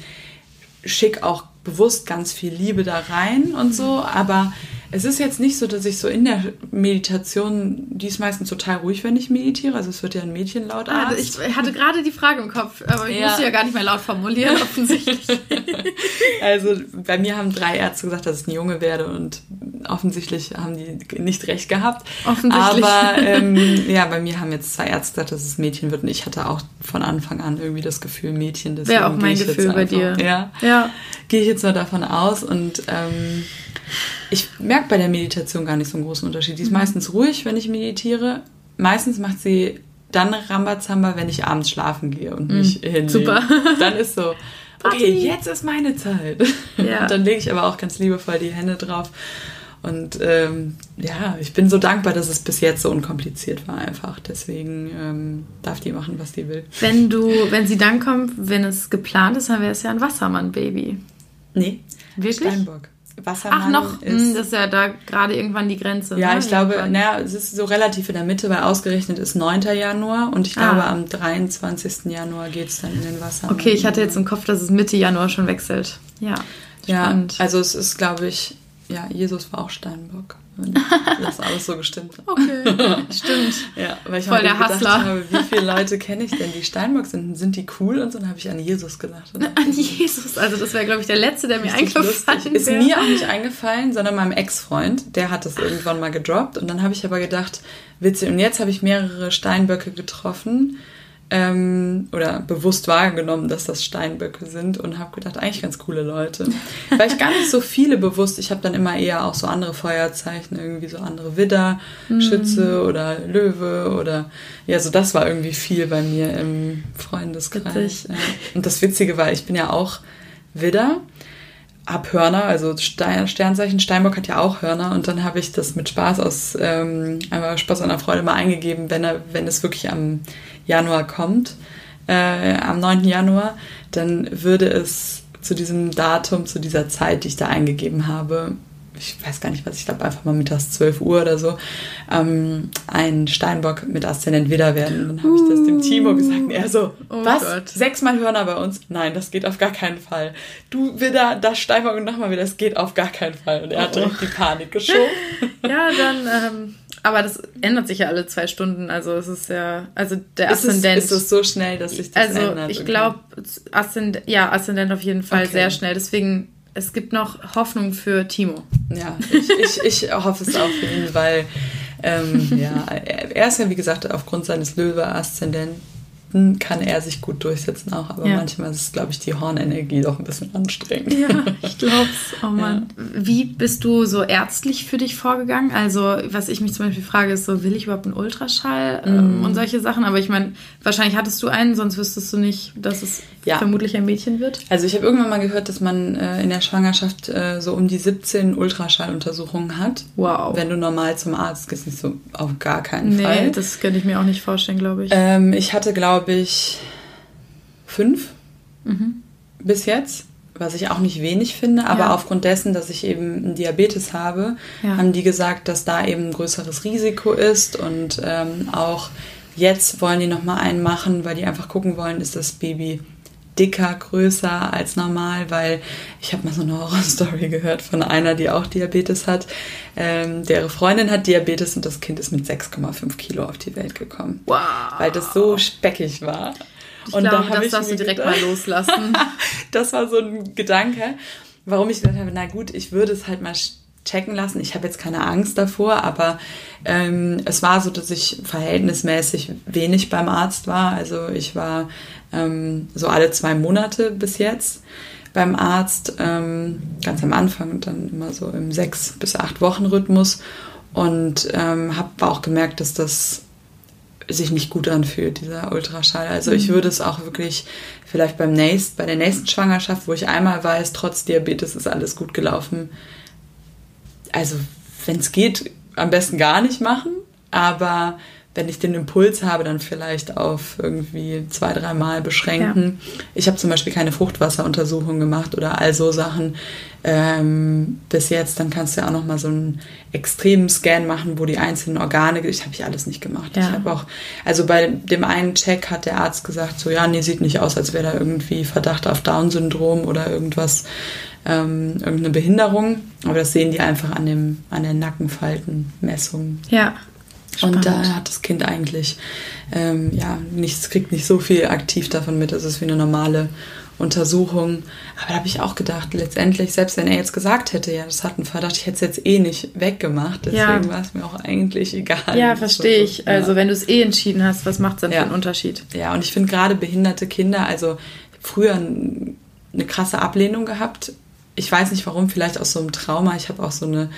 schick auch bewusst ganz viel Liebe da rein und so, aber es ist jetzt nicht so, dass ich so in der Meditation, die ist meistens total ruhig, wenn ich meditiere. Also es wird ja ein Mädchen laut. Ah, ich hatte gerade die Frage im Kopf, aber ich ja. musste ja gar nicht mehr laut formulieren, offensichtlich. also bei mir haben drei Ärzte gesagt, dass ich ein Junge werde und offensichtlich haben die nicht recht gehabt. Offensichtlich. Aber ähm, ja, bei mir haben jetzt zwei Ärzte gesagt, dass es Mädchen wird und ich hatte auch von Anfang an irgendwie das Gefühl Mädchen. Wäre auch mein Gefühl bei dir. Ja. ja. Gehe ich jetzt mal davon aus und ähm, ich merke bei der Meditation gar nicht so einen großen Unterschied. Die ist mhm. meistens ruhig, wenn ich meditiere. Meistens macht sie dann Rambazamba, wenn ich abends schlafen gehe und mich mhm. hinlege. Super. Dann ist so, okay, jetzt ist meine Zeit. Ja. Und dann lege ich aber auch ganz liebevoll die Hände drauf. Und ähm, ja, ich bin so dankbar, dass es bis jetzt so unkompliziert war einfach. Deswegen ähm, darf die machen, was die will. Wenn du, wenn sie dann kommt, wenn es geplant ist, dann wäre es ja ein Wassermann-Baby. Nee. Wirklich? Steinbock. Wassermann Ach, noch, ist. Hm, das ist ja da gerade irgendwann die Grenze. Ja, ne? ich glaube, naja, es ist so relativ in der Mitte, weil ausgerechnet ist 9. Januar und ich glaube, ah. am 23. Januar geht es dann in den Wassermann. Okay, ich hatte jetzt im Kopf, dass es Mitte Januar schon wechselt. Ja. Spannend. Ja, also es ist, glaube ich, ja, Jesus war auch Steinbock das alles so gestimmt hat. Okay, stimmt. ja, weil ich Voll der gedacht Hustler. habe, wie viele Leute kenne ich denn, die Steinbock sind? Sind die cool? Und so dann habe ich an Jesus gedacht. An Jesus, also das wäre, glaube ich, der letzte, der mir eingefallen lustig. Ist mir auch nicht eingefallen, sondern meinem Ex-Freund, der hat das irgendwann mal gedroppt. Und dann habe ich aber gedacht, witzig, und jetzt habe ich mehrere Steinböcke getroffen ähm, oder bewusst wahrgenommen, dass das Steinböcke sind und habe gedacht, eigentlich ganz coole Leute. Weil ich gar nicht so viele bewusst, ich habe dann immer eher auch so andere Feuerzeichen, irgendwie so andere Widder, mm. Schütze oder Löwe oder ja, so das war irgendwie viel bei mir im Freundeskreis. Ja. Und das Witzige war, ich bin ja auch Widder hab Hörner, also Stein, Sternzeichen Steinbock hat ja auch Hörner und dann habe ich das mit Spaß aus ähm, einmal Spaß an der Freude mal eingegeben, wenn er, wenn es wirklich am Januar kommt, äh, am 9. Januar, dann würde es zu diesem Datum, zu dieser Zeit, die ich da eingegeben habe, ich weiß gar nicht was, ich glaube einfach mal mittags 12 Uhr oder so, ähm, ein Steinbock mit Aszendent Widder werden. Dann habe ich das dem Timo gesagt und er so, oh was? Gott. Sechsmal Hörner bei uns? Nein, das geht auf gar keinen Fall. Du Widder, das Steinbock und nochmal wieder, das geht auf gar keinen Fall. Und er hat direkt die Panik geschoben. ja, dann, ähm, aber das ändert sich ja alle zwei Stunden. Also es ist ja, also der Aszendent. Ist es, ist es so schnell, dass sich das also ändert? Also ich glaube, Aszendent, ja, Aszendent auf jeden Fall okay. sehr schnell. Deswegen es gibt noch Hoffnung für Timo. Ja, ich, ich, ich hoffe es auch für ihn, weil ähm, ja, er ist ja, wie gesagt, aufgrund seines Löwe-Aszendenten kann er sich gut durchsetzen auch, aber ja. manchmal ist, glaube ich, die Hornenergie doch ein bisschen anstrengend. Ja, ich glaube es. Oh Mann. Ja. Wie bist du so ärztlich für dich vorgegangen? Also, was ich mich zum Beispiel frage, ist so, will ich überhaupt einen Ultraschall ähm, mm. und solche Sachen? Aber ich meine, wahrscheinlich hattest du einen, sonst wüsstest du nicht, dass es ja. vermutlich ein Mädchen wird. Also, ich habe irgendwann mal gehört, dass man äh, in der Schwangerschaft äh, so um die 17 Ultraschalluntersuchungen hat. Wow. Wenn du normal zum Arzt gehst, nicht so auf gar keinen nee, Fall. Nee, das könnte ich mir auch nicht vorstellen, glaube ich. Ähm, ich hatte, glaube glaube ich, fünf mhm. bis jetzt, was ich auch nicht wenig finde. Aber ja. aufgrund dessen, dass ich eben einen Diabetes habe, ja. haben die gesagt, dass da eben ein größeres Risiko ist. Und ähm, auch jetzt wollen die nochmal einen machen, weil die einfach gucken wollen, ist das Baby dicker, größer als normal, weil ich habe mal so eine Horrorstory gehört von einer, die auch Diabetes hat. Ähm, deren Freundin hat Diabetes und das Kind ist mit 6,5 Kilo auf die Welt gekommen. Wow. Weil das so speckig war. Ich und glaube, da das darfst du direkt gedacht, mal loslassen. das war so ein Gedanke, warum ich gedacht habe, na gut, ich würde es halt mal checken lassen. Ich habe jetzt keine Angst davor, aber ähm, es war so, dass ich verhältnismäßig wenig beim Arzt war. Also ich war ähm, so alle zwei Monate bis jetzt beim Arzt, ähm, ganz am Anfang und dann immer so im sechs bis acht Wochen Rhythmus. Und ähm, habe auch gemerkt, dass das sich nicht gut anfühlt, dieser Ultraschall. Also ich mhm. würde es auch wirklich vielleicht beim nächsten, bei der nächsten Schwangerschaft, wo ich einmal weiß, trotz Diabetes ist alles gut gelaufen. Also wenn es geht, am besten gar nicht machen. Aber wenn ich den Impuls habe, dann vielleicht auf irgendwie zwei, dreimal beschränken. Ja. Ich habe zum Beispiel keine Fruchtwasseruntersuchung gemacht oder all so Sachen ähm, bis jetzt. Dann kannst du ja auch noch mal so einen extremen Scan machen, wo die einzelnen Organe, ich habe ich alles nicht gemacht. Ja. Ich habe auch, also bei dem einen Check hat der Arzt gesagt, so ja, nee, sieht nicht aus, als wäre da irgendwie Verdacht auf Down-Syndrom oder irgendwas, ähm, irgendeine Behinderung. Aber das sehen die einfach an dem, an der Nackenfaltenmessung. Ja. Spannend. Und da hat das Kind eigentlich ähm, ja nichts, kriegt nicht so viel aktiv davon mit. Es ist wie eine normale Untersuchung. Aber da habe ich auch gedacht, letztendlich, selbst wenn er jetzt gesagt hätte, ja, das hat einen Verdacht, ich hätte es jetzt eh nicht weggemacht. Deswegen ja. war es mir auch eigentlich egal. Ja, verstehe ich. Ja. Also wenn du es eh entschieden hast, was macht es dann ja. für einen Unterschied? Ja, und ich finde gerade behinderte Kinder, also früher eine krasse Ablehnung gehabt. Ich weiß nicht warum, vielleicht aus so einem Trauma. Ich habe auch so eine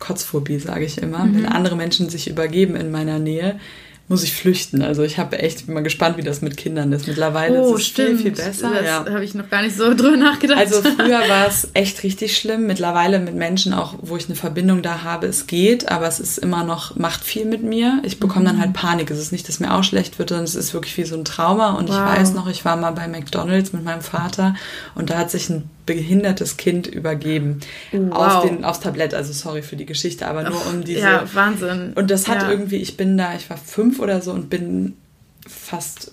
Kotzphobie, sage ich immer. Mhm. Wenn andere Menschen sich übergeben in meiner Nähe, muss ich flüchten. Also ich habe echt bin mal gespannt, wie das mit Kindern ist. Mittlerweile oh, ist es stimmt. viel, viel besser. Das ja. habe ich noch gar nicht so drüber nachgedacht. Also früher war es echt richtig schlimm. Mittlerweile mit Menschen auch, wo ich eine Verbindung da habe, es geht, aber es ist immer noch, macht viel mit mir. Ich bekomme dann mhm. halt Panik. Es ist nicht, dass mir auch schlecht wird, sondern es ist wirklich wie so ein Trauma. Und wow. ich weiß noch, ich war mal bei McDonalds mit meinem Vater und da hat sich ein behindertes Kind übergeben wow. auf den, aufs Tablett. Also sorry für die Geschichte, aber nur um diese. Ja, Wahnsinn. Und das hat ja. irgendwie, ich bin da, ich war fünf oder so und bin fast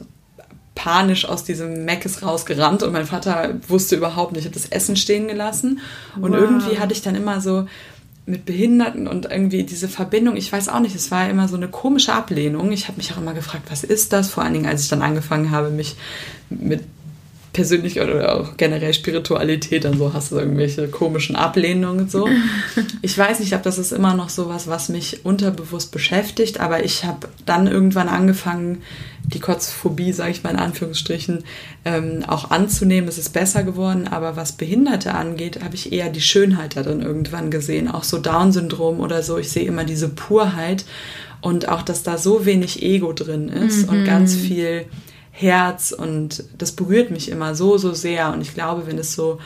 panisch aus diesem Meckes rausgerannt und mein Vater wusste überhaupt nicht, ich habe das Essen stehen gelassen und wow. irgendwie hatte ich dann immer so mit Behinderten und irgendwie diese Verbindung, ich weiß auch nicht, es war immer so eine komische Ablehnung. Ich habe mich auch immer gefragt, was ist das? Vor allen Dingen, als ich dann angefangen habe, mich mit persönlich oder auch generell Spiritualität, dann so hast du irgendwelche komischen Ablehnungen und so. Ich weiß nicht, ob das ist immer noch sowas, was mich unterbewusst beschäftigt, aber ich habe dann irgendwann angefangen, die Kotzphobie, sage ich mal in Anführungsstrichen, ähm, auch anzunehmen. Es ist besser geworden, aber was Behinderte angeht, habe ich eher die Schönheit darin irgendwann gesehen. Auch so Down-Syndrom oder so. Ich sehe immer diese Purheit und auch, dass da so wenig Ego drin ist mhm. und ganz viel Herz und das berührt mich immer so, so sehr. Und ich glaube, wenn es so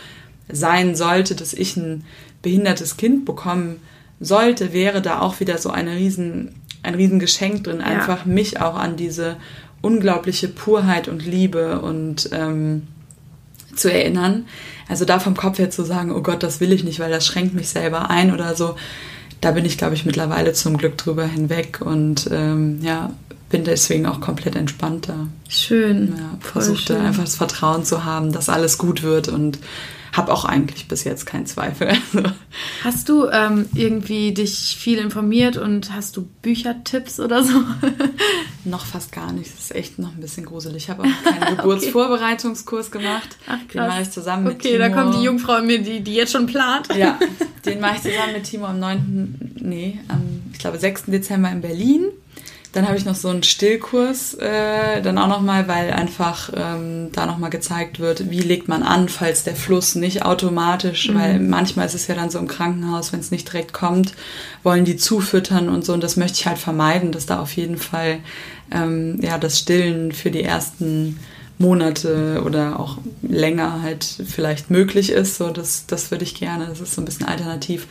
sein sollte, dass ich ein behindertes Kind bekommen sollte, wäre da auch wieder so eine riesen, ein Riesengeschenk drin, einfach ja. mich auch an diese unglaubliche Purheit und Liebe und ähm, zu erinnern. Also da vom Kopf her zu sagen, oh Gott, das will ich nicht, weil das schränkt mich selber ein oder so. Da bin ich, glaube ich, mittlerweile zum Glück drüber hinweg und ähm, ja, bin deswegen auch komplett entspannter. Schön. Ja, versuchte schön. einfach das Vertrauen zu haben, dass alles gut wird und habe auch eigentlich bis jetzt keinen Zweifel. Also hast du ähm, irgendwie dich viel informiert und hast du Büchertipps oder so? noch fast gar nicht. Das ist echt noch ein bisschen gruselig. Ich habe auch keinen Geburtsvorbereitungskurs gemacht. Ach, krass. Den mache ich zusammen mit okay, Timo. Okay, da kommt die Jungfrau in mir, die, die jetzt schon plant. Ja, den mache ich zusammen mit Timo am 9., nee, am, ich glaube, 6. Dezember in Berlin. Dann habe ich noch so einen Stillkurs, äh, dann auch nochmal, weil einfach ähm, da nochmal gezeigt wird, wie legt man an, falls der Fluss nicht automatisch, mhm. weil manchmal ist es ja dann so im Krankenhaus, wenn es nicht direkt kommt, wollen die zufüttern und so. Und das möchte ich halt vermeiden, dass da auf jeden Fall ähm, ja das Stillen für die ersten Monate oder auch länger halt vielleicht möglich ist. So, das, das würde ich gerne. Das ist so ein bisschen alternativ.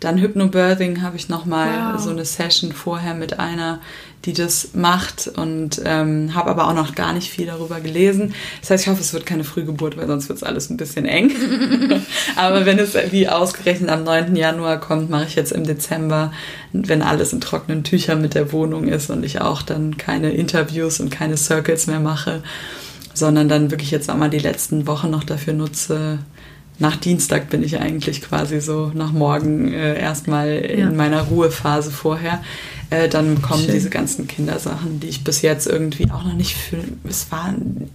Dann Hypnobirthing habe ich nochmal wow. so eine Session vorher mit einer, die das macht und ähm, habe aber auch noch gar nicht viel darüber gelesen. Das heißt, ich hoffe, es wird keine Frühgeburt, weil sonst wird es alles ein bisschen eng. aber wenn es wie ausgerechnet am 9. Januar kommt, mache ich jetzt im Dezember, wenn alles in trockenen Tüchern mit der Wohnung ist und ich auch dann keine Interviews und keine Circles mehr mache, sondern dann wirklich jetzt einmal die letzten Wochen noch dafür nutze, nach Dienstag bin ich eigentlich quasi so nach morgen äh, erstmal ja. in meiner Ruhephase vorher. Äh, dann kommen Schön. diese ganzen Kindersachen, die ich bis jetzt irgendwie auch noch nicht fühle. Es war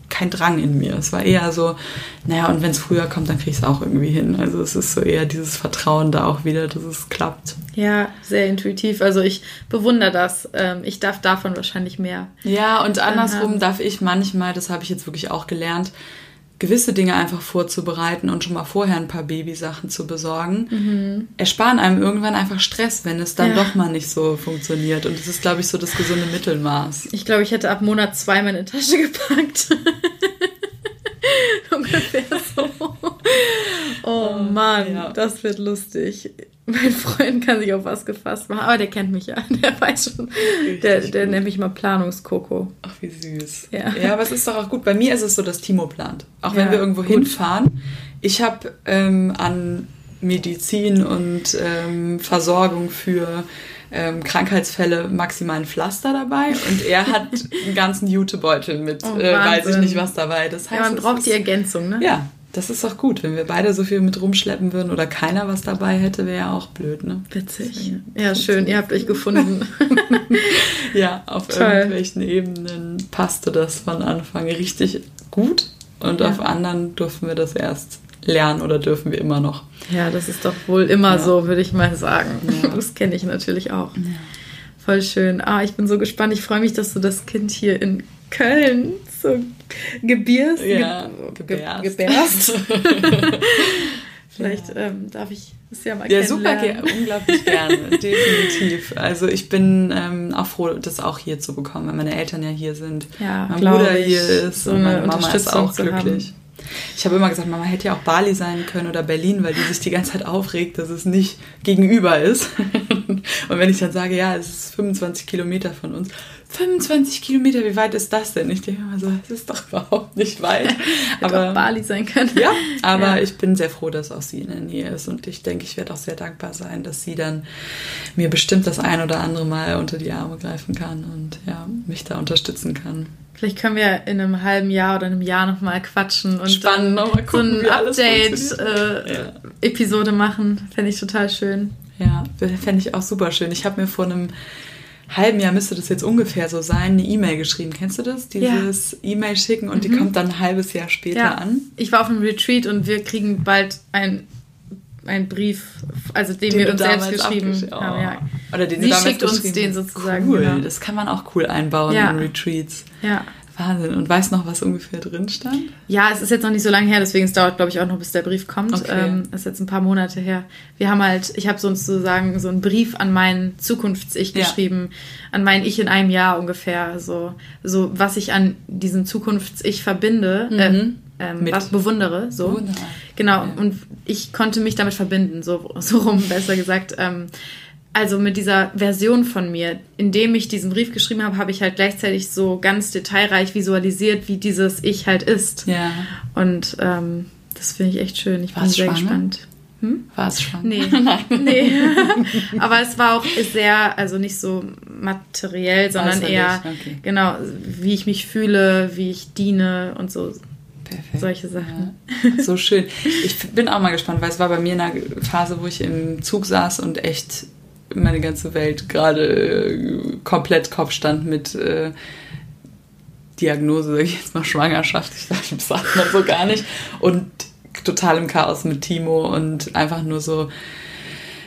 kein Drang in mir. Es war eher so, naja, und wenn es früher kommt, dann kriege ich es auch irgendwie hin. Also es ist so eher dieses Vertrauen da auch wieder, dass es klappt. Ja, sehr intuitiv. Also ich bewundere das. Ähm, ich darf davon wahrscheinlich mehr. Ja, und andersrum darf ich manchmal, das habe ich jetzt wirklich auch gelernt, gewisse Dinge einfach vorzubereiten und schon mal vorher ein paar Babysachen zu besorgen, ersparen einem irgendwann einfach Stress, wenn es dann Mhm. Ja. doch mal nicht so funktioniert. Und das ist, glaube ich, so das gesunde Mittelmaß. Ich glaube, ich hätte ab Monat zwei meine Tasche gepackt. Ungefähr so. Oh Mann, ja. das wird lustig. Mein Freund kann sich auf was gefasst machen, aber der kennt mich ja. Der weiß schon. Der, Richtig der gut. nennt mich mal Planungskoko. Ach, wie süß. Ja. Ja. aber es ist doch auch gut. Bei mir ist es so, dass Timo plant. Auch Ja, wenn wir irgendwo gut. hinfahren. Ich habe ähm, an Medizin und ähm, Versorgung für ähm, Krankheitsfälle maximal ein Pflaster dabei und er hat einen ganzen Jutebeutel mit, Oh, äh, weiß ich nicht was dabei. Das heißt, Ja, man braucht die Ergänzung, ne? Ja, das ist doch gut. Wenn wir beide so viel mit rumschleppen würden oder keiner was dabei hätte, wäre ja auch blöd, ne? Witzig. Ja, schön, ihr habt euch gefunden. Ja, auf Toll. irgendwelchen Ebenen passte das von Anfang richtig gut und Ja. auf anderen durften wir das erst lernen oder dürfen wir immer noch. Ja, das ist doch wohl immer Ja. so, würde ich mal sagen. Ja. Das kenne ich natürlich auch. Voll schön. Ah, ich bin so gespannt. Ich freue mich, dass du das Kind hier in Köln so gebierst. Ja, ge- gebärst. ge- gebärst. Vielleicht ähm, darf ich es ja mal Ja, super, ge- unglaublich gerne, definitiv. Also ich bin ähm, auch froh, das auch hier zu bekommen, weil meine Eltern ja hier sind, Ja, mein Bruder ich, hier ist so und meine eine Mama ist auch glücklich. Ich habe immer gesagt, Mama hätte ja auch Bali sein können oder Berlin, weil die sich die ganze Zeit aufregt, dass es nicht gegenüber ist. Und wenn ich dann sage, ja, es ist 25 Kilometer von uns, 25 Kilometer, wie weit ist das denn? Ich denke immer so, es ist doch überhaupt nicht weit. Hätte auch Bali sein können. Ja, aber Ja. ich bin sehr froh, dass auch sie in der Nähe ist und ich denke, ich werde auch sehr dankbar sein, dass sie dann mir bestimmt das ein oder andere Mal unter die Arme greifen kann und ja, mich da unterstützen kann. Vielleicht können wir in einem halben Jahr oder einem Jahr nochmal quatschen und Spannend, dann noch mal so gucken, ein wie alles funktioniert. Update-Episode machen. Fände ich total schön. Ja, fände ich auch super schön. Ich habe mir vor einem halben Jahr, müsste das jetzt ungefähr so sein, eine E-Mail geschrieben. Kennst du das? Ja. Dieses E-Mail schicken und die kommt dann ein halbes Jahr später Ja, an. ich war auf einem Retreat und wir kriegen bald ein einen Brief, also den, wir du uns selbst geschrieben haben. Oh. Ja. Oder den Sie damals schickt uns geschrieben den sozusagen, Cool, genau. das kann man auch cool einbauen Ja. in Retreats. ja. Wahnsinn. Und weißt noch, was ungefähr drin stand? Ja, es ist jetzt noch nicht so lange her, deswegen es dauert, glaube ich, auch noch, bis der Brief kommt. Okay. Ähm, ist jetzt ein paar Monate her. Wir haben halt, ich habe sozusagen so einen Brief an mein Zukunfts-Ich Ja. geschrieben, an mein Ich in einem Jahr ungefähr. So, so was ich an diesem Zukunfts-Ich verbinde, ähm, ähm, was bewundere. So. Wunderbar. Genau, Ja. und ich konnte mich damit verbinden, so, so rum besser gesagt. Ähm, also mit dieser Version von mir, indem ich diesen Brief geschrieben habe, habe ich halt gleichzeitig so ganz detailreich visualisiert, wie dieses Ich halt ist. Ja. Und ähm, das finde ich echt schön. Ich bin Warst sehr schwanger? gespannt. War es schon? Nee. nee. Aber es war auch sehr, also nicht so materiell, sondern Äußerlich, eher, okay. genau, wie ich mich fühle, wie ich diene und so. Perfekt. Solche Sachen. Ja. So schön. Ich bin auch mal gespannt, weil es war bei mir in einer Phase, wo ich im Zug saß und echt meine ganze Welt gerade äh, komplett Kopf stand mit äh, Diagnose, sag ich jetzt mal Schwangerschaft. Ich dachte, das sagt man so gar nicht. Und total im Chaos mit Timo und einfach nur so,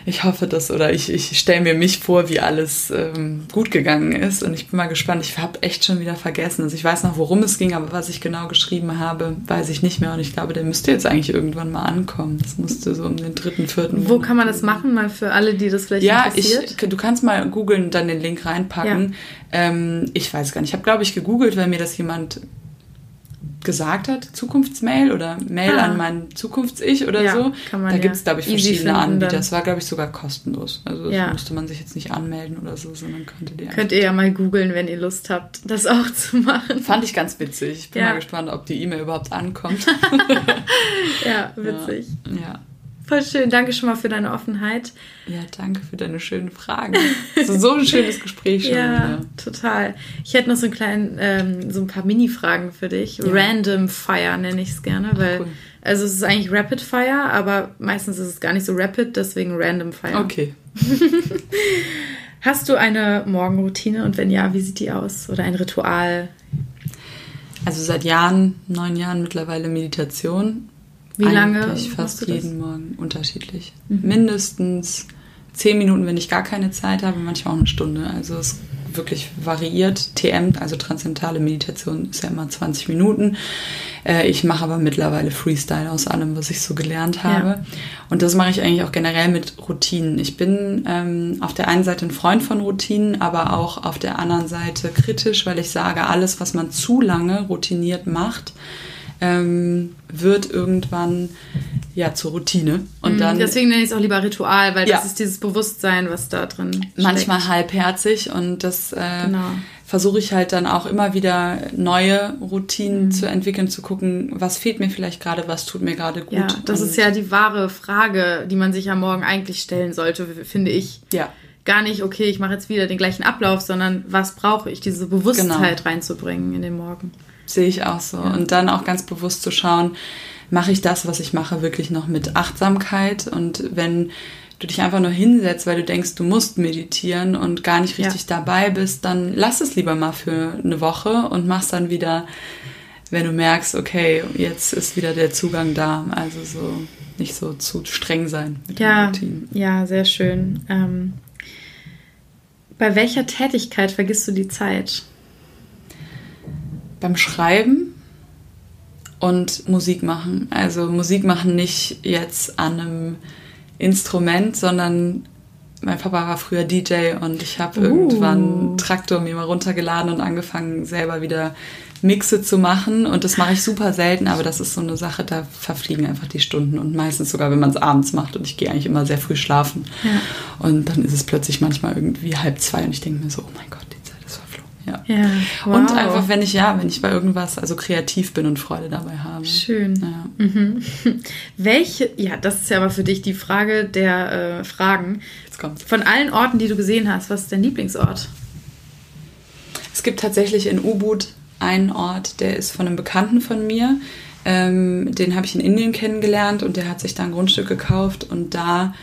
ich hoffe das oder ich, ich stelle mir mich vor, wie alles ähm, gut gegangen ist und ich bin mal gespannt. Ich habe echt schon wieder vergessen. Also ich weiß noch, worum es ging, aber was ich genau geschrieben habe, weiß ich nicht mehr und ich glaube, der müsste jetzt eigentlich irgendwann mal ankommen. Das musste so um den dritten, vierten. Wo kann man das machen, mal für alle, die das vielleicht Ja, interessiert? ich, du kannst mal googeln und dann den Link reinpacken. Ähm, ich weiß gar nicht. Ich habe, glaube ich, gegoogelt, weil mir das jemand gesagt hat, Zukunftsmail oder Mail Ah. an mein Zukunfts-Ich oder Ja, so. kann man da ja gibt es, glaube ich, verschiedene Anbieter. Das war, glaube ich, sogar kostenlos. Also das Ja. musste man sich jetzt nicht anmelden oder so, sondern konnte die Könnt ihr ja mal googeln, wenn ihr Lust habt, das auch zu machen. Fand ich ganz witzig. Ich bin Ja. mal gespannt, ob die E-Mail überhaupt ankommt. Ja, witzig. Ja. Voll schön. Danke schon mal für deine Offenheit. ja, danke für deine schönen Fragen. So, so ein schönes Gespräch schon Ja, wieder. total. Ich hätte noch so einen kleinen, ähm, so ein paar Mini-Fragen für dich. Random Fire nenne ich es gerne, weil cool. also es ist eigentlich Rapid Fire, aber meistens ist es gar nicht so rapid, deswegen Random Fire. Okay. Hast du eine Morgenroutine und wenn ja, wie sieht die aus? Oder ein Ritual? Also seit Jahren, neun Jahren mittlerweile Meditation. Wie lange Eigentlich fast? Mhm. jeden Morgen unterschiedlich. Mindestens zehn Minuten, wenn ich gar keine Zeit habe, manchmal auch eine Stunde. Also es wirklich variiert. TM, also transzendentale Meditation, ist ja immer 20 Minuten. Äh, ich mache aber mittlerweile Freestyle aus allem, was ich so gelernt habe. Ja. Und das mache ich eigentlich auch generell mit Routinen. Ich bin ähm, auf der einen Seite ein Freund von Routinen, aber auch auf der anderen Seite kritisch, weil ich sage, alles, was man zu lange routiniert macht, ähm, wird irgendwann ja zur Routine. Und mhm, dann, Deswegen nenne ich es auch lieber Ritual, weil ja. das ist dieses Bewusstsein, was da drin steckt. Manchmal halbherzig und das äh, genau. versuche ich halt dann auch immer wieder neue Routinen mhm. zu entwickeln, zu gucken, was fehlt mir vielleicht gerade, was tut mir gerade gut. Ja, das und ist ja die wahre Frage, die man sich am Morgen eigentlich stellen sollte, finde ich. Ja. Gar nicht, okay, ich mache jetzt wieder den gleichen Ablauf, sondern was brauche ich, diese Bewusstheit genau. reinzubringen in den Morgen. Sehe ich auch so. Ja. Und dann auch ganz bewusst zu schauen, mache ich das, was ich mache, wirklich noch mit Achtsamkeit. Und wenn du dich einfach nur hinsetzt, weil du denkst, du musst meditieren und gar nicht richtig ja. dabei bist, dann lass es lieber mal für eine Woche und mach's dann wieder, wenn du merkst, okay, jetzt ist wieder der Zugang da. Also so nicht so zu streng sein mit ja, Routinen. Ja, sehr schön. Ähm, bei welcher Tätigkeit vergisst du die Zeit? Beim Schreiben und Musik machen. Also Musik machen nicht jetzt an einem Instrument, sondern mein Papa war früher DJ und ich habe uh. irgendwann Traktor mir mal runtergeladen und angefangen selber wieder Mixe zu machen und das mache ich super selten, aber das ist so eine Sache, da verfliegen einfach die Stunden und meistens sogar, wenn man es abends macht und ich gehe eigentlich immer sehr früh schlafen ja. und dann ist es plötzlich manchmal irgendwie halb zwei und ich denke mir so, oh mein Gott, ja. ja wow. Und einfach, wenn ich, ja, wenn ich bei irgendwas, also kreativ bin und Freude dabei habe. Schön. Ja. Mhm. Welche, ja, das ist ja aber für dich die Frage der äh, Fragen. Jetzt kommt's. Von allen Orten, die du gesehen hast, was ist dein Lieblingsort? Es gibt tatsächlich in Ubud einen Ort, der ist von einem Bekannten von mir. Ähm, den habe ich in Indien kennengelernt und der hat sich da ein Grundstück gekauft und da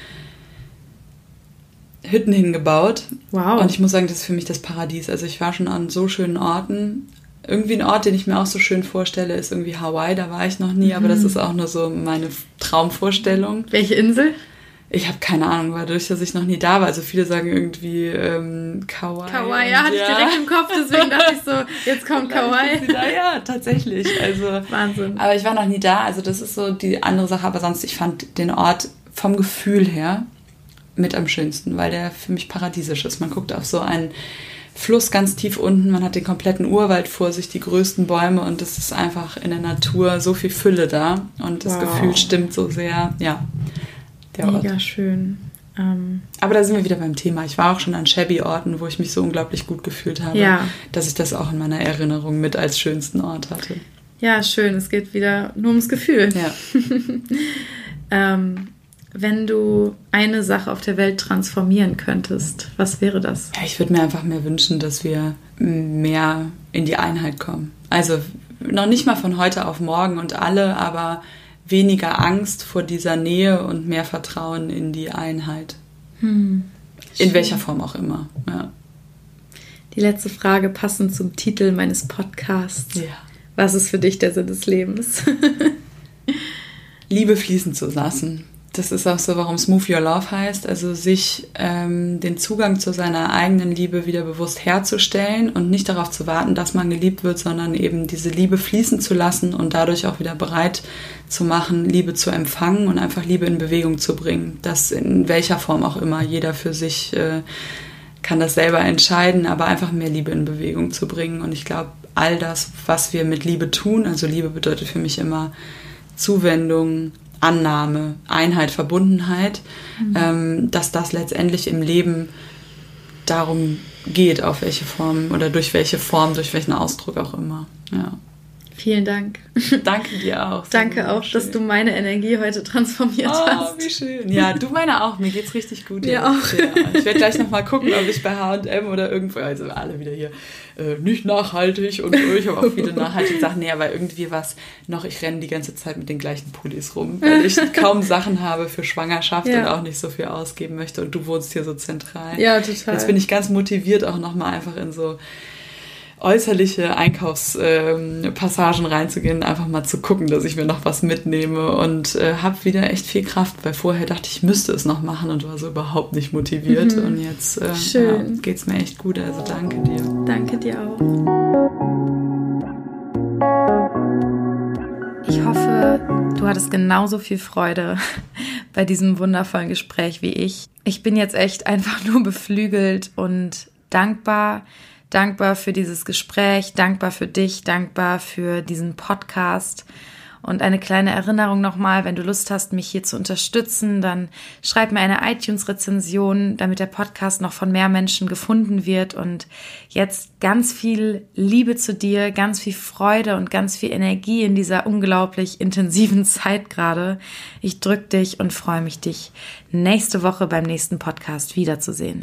Hütten hingebaut. Wow. Und ich muss sagen, das ist für mich das Paradies. Also ich war schon an so schönen Orten. Irgendwie ein Ort, den ich mir auch so schön vorstelle, ist irgendwie Hawaii. Da war ich noch nie, mhm. aber das mhm. ist auch nur so meine Traumvorstellung. Welche Insel? Ich habe keine Ahnung, weil dadurch, dass ich noch nie da war. Also viele sagen irgendwie ähm, Kauai. Kauai, ja, hatte ja. ich direkt im Kopf, deswegen dachte ich so, jetzt kommt Kauai. Da, ja, tatsächlich. Also, Wahnsinn. Aber ich war noch nie da, also das ist so die andere Sache. Aber sonst, ich fand den Ort vom Gefühl her mit am schönsten, weil der für mich paradiesisch ist. Man guckt auf so einen Fluss ganz tief unten, man hat den kompletten Urwald vor sich, die größten Bäume und es ist einfach in der Natur so viel Fülle da und das wow. Gefühl stimmt so sehr, ja. Mega Ort. schön. Ähm, Aber da sind wir wieder beim Thema. Ich war auch schon an Shabby-Orten, wo ich mich so unglaublich gut gefühlt habe, ja. dass ich das auch in meiner Erinnerung mit als schönsten Ort hatte. Ja, schön. Es geht wieder nur ums Gefühl. Ja. ähm, wenn du eine Sache auf der Welt transformieren könntest, was wäre das? Ja, ich würde mir einfach mehr wünschen, dass wir mehr in die Einheit kommen. Also noch nicht mal von heute auf morgen und alle, aber weniger Angst vor dieser Nähe und mehr Vertrauen in die Einheit. Hm, in welcher Form auch immer. Ja. Die letzte Frage passend zum Titel meines Podcasts. Ja. Was ist für dich der Sinn des Lebens? Liebe fließen zu lassen das ist auch so, warum Smooth Your Love heißt, also sich ähm, den Zugang zu seiner eigenen Liebe wieder bewusst herzustellen und nicht darauf zu warten, dass man geliebt wird, sondern eben diese Liebe fließen zu lassen und dadurch auch wieder bereit zu machen, Liebe zu empfangen und einfach Liebe in Bewegung zu bringen. Das in welcher Form auch immer, jeder für sich äh, kann das selber entscheiden, aber einfach mehr Liebe in Bewegung zu bringen. Und ich glaube, all das, was wir mit Liebe tun, also Liebe bedeutet für mich immer Zuwendung, Annahme, Einheit, Verbundenheit, mhm. ähm, dass das letztendlich im Leben darum geht, auf welche Form oder durch welche Form, durch welchen Ausdruck auch immer. Ja. Vielen Dank. Danke dir auch. Danke auch, schön. dass du meine Energie heute transformiert oh, hast. wie schön. Ja, du meine auch. Mir geht's richtig gut. Mir auch. Ja. Ich werde gleich nochmal gucken, ob ich bei H&M oder irgendwo, also alle wieder hier, äh, nicht nachhaltig und ich habe auch viele nachhaltige Sachen. Nee, aber irgendwie was noch, ich renne die ganze Zeit mit den gleichen Pullis rum, weil ich kaum Sachen habe für Schwangerschaft ja. und auch nicht so viel ausgeben möchte und du wohnst hier so zentral. Ja, total. Jetzt bin ich ganz motiviert auch nochmal einfach in so äußerliche Einkaufspassagen ähm, reinzugehen, einfach mal zu gucken, dass ich mir noch was mitnehme und äh, habe wieder echt viel Kraft, weil vorher dachte ich, müsste es noch machen und war so überhaupt nicht motiviert mhm. und jetzt äh, ja, geht es mir echt gut, also danke dir. Danke dir auch. Ich hoffe, du hattest genauso viel Freude bei diesem wundervollen Gespräch wie ich. Ich bin jetzt echt einfach nur beflügelt und dankbar, dankbar für dieses Gespräch, dankbar für dich, dankbar für diesen Podcast. Und eine kleine Erinnerung nochmal, wenn du Lust hast, mich hier zu unterstützen, dann schreib mir eine iTunes-Rezension, damit der Podcast noch von mehr Menschen gefunden wird. Und jetzt ganz viel Liebe zu dir, ganz viel Freude und ganz viel Energie in dieser unglaublich intensiven Zeit gerade. Ich drück dich und freue mich, dich nächste Woche beim nächsten Podcast wiederzusehen.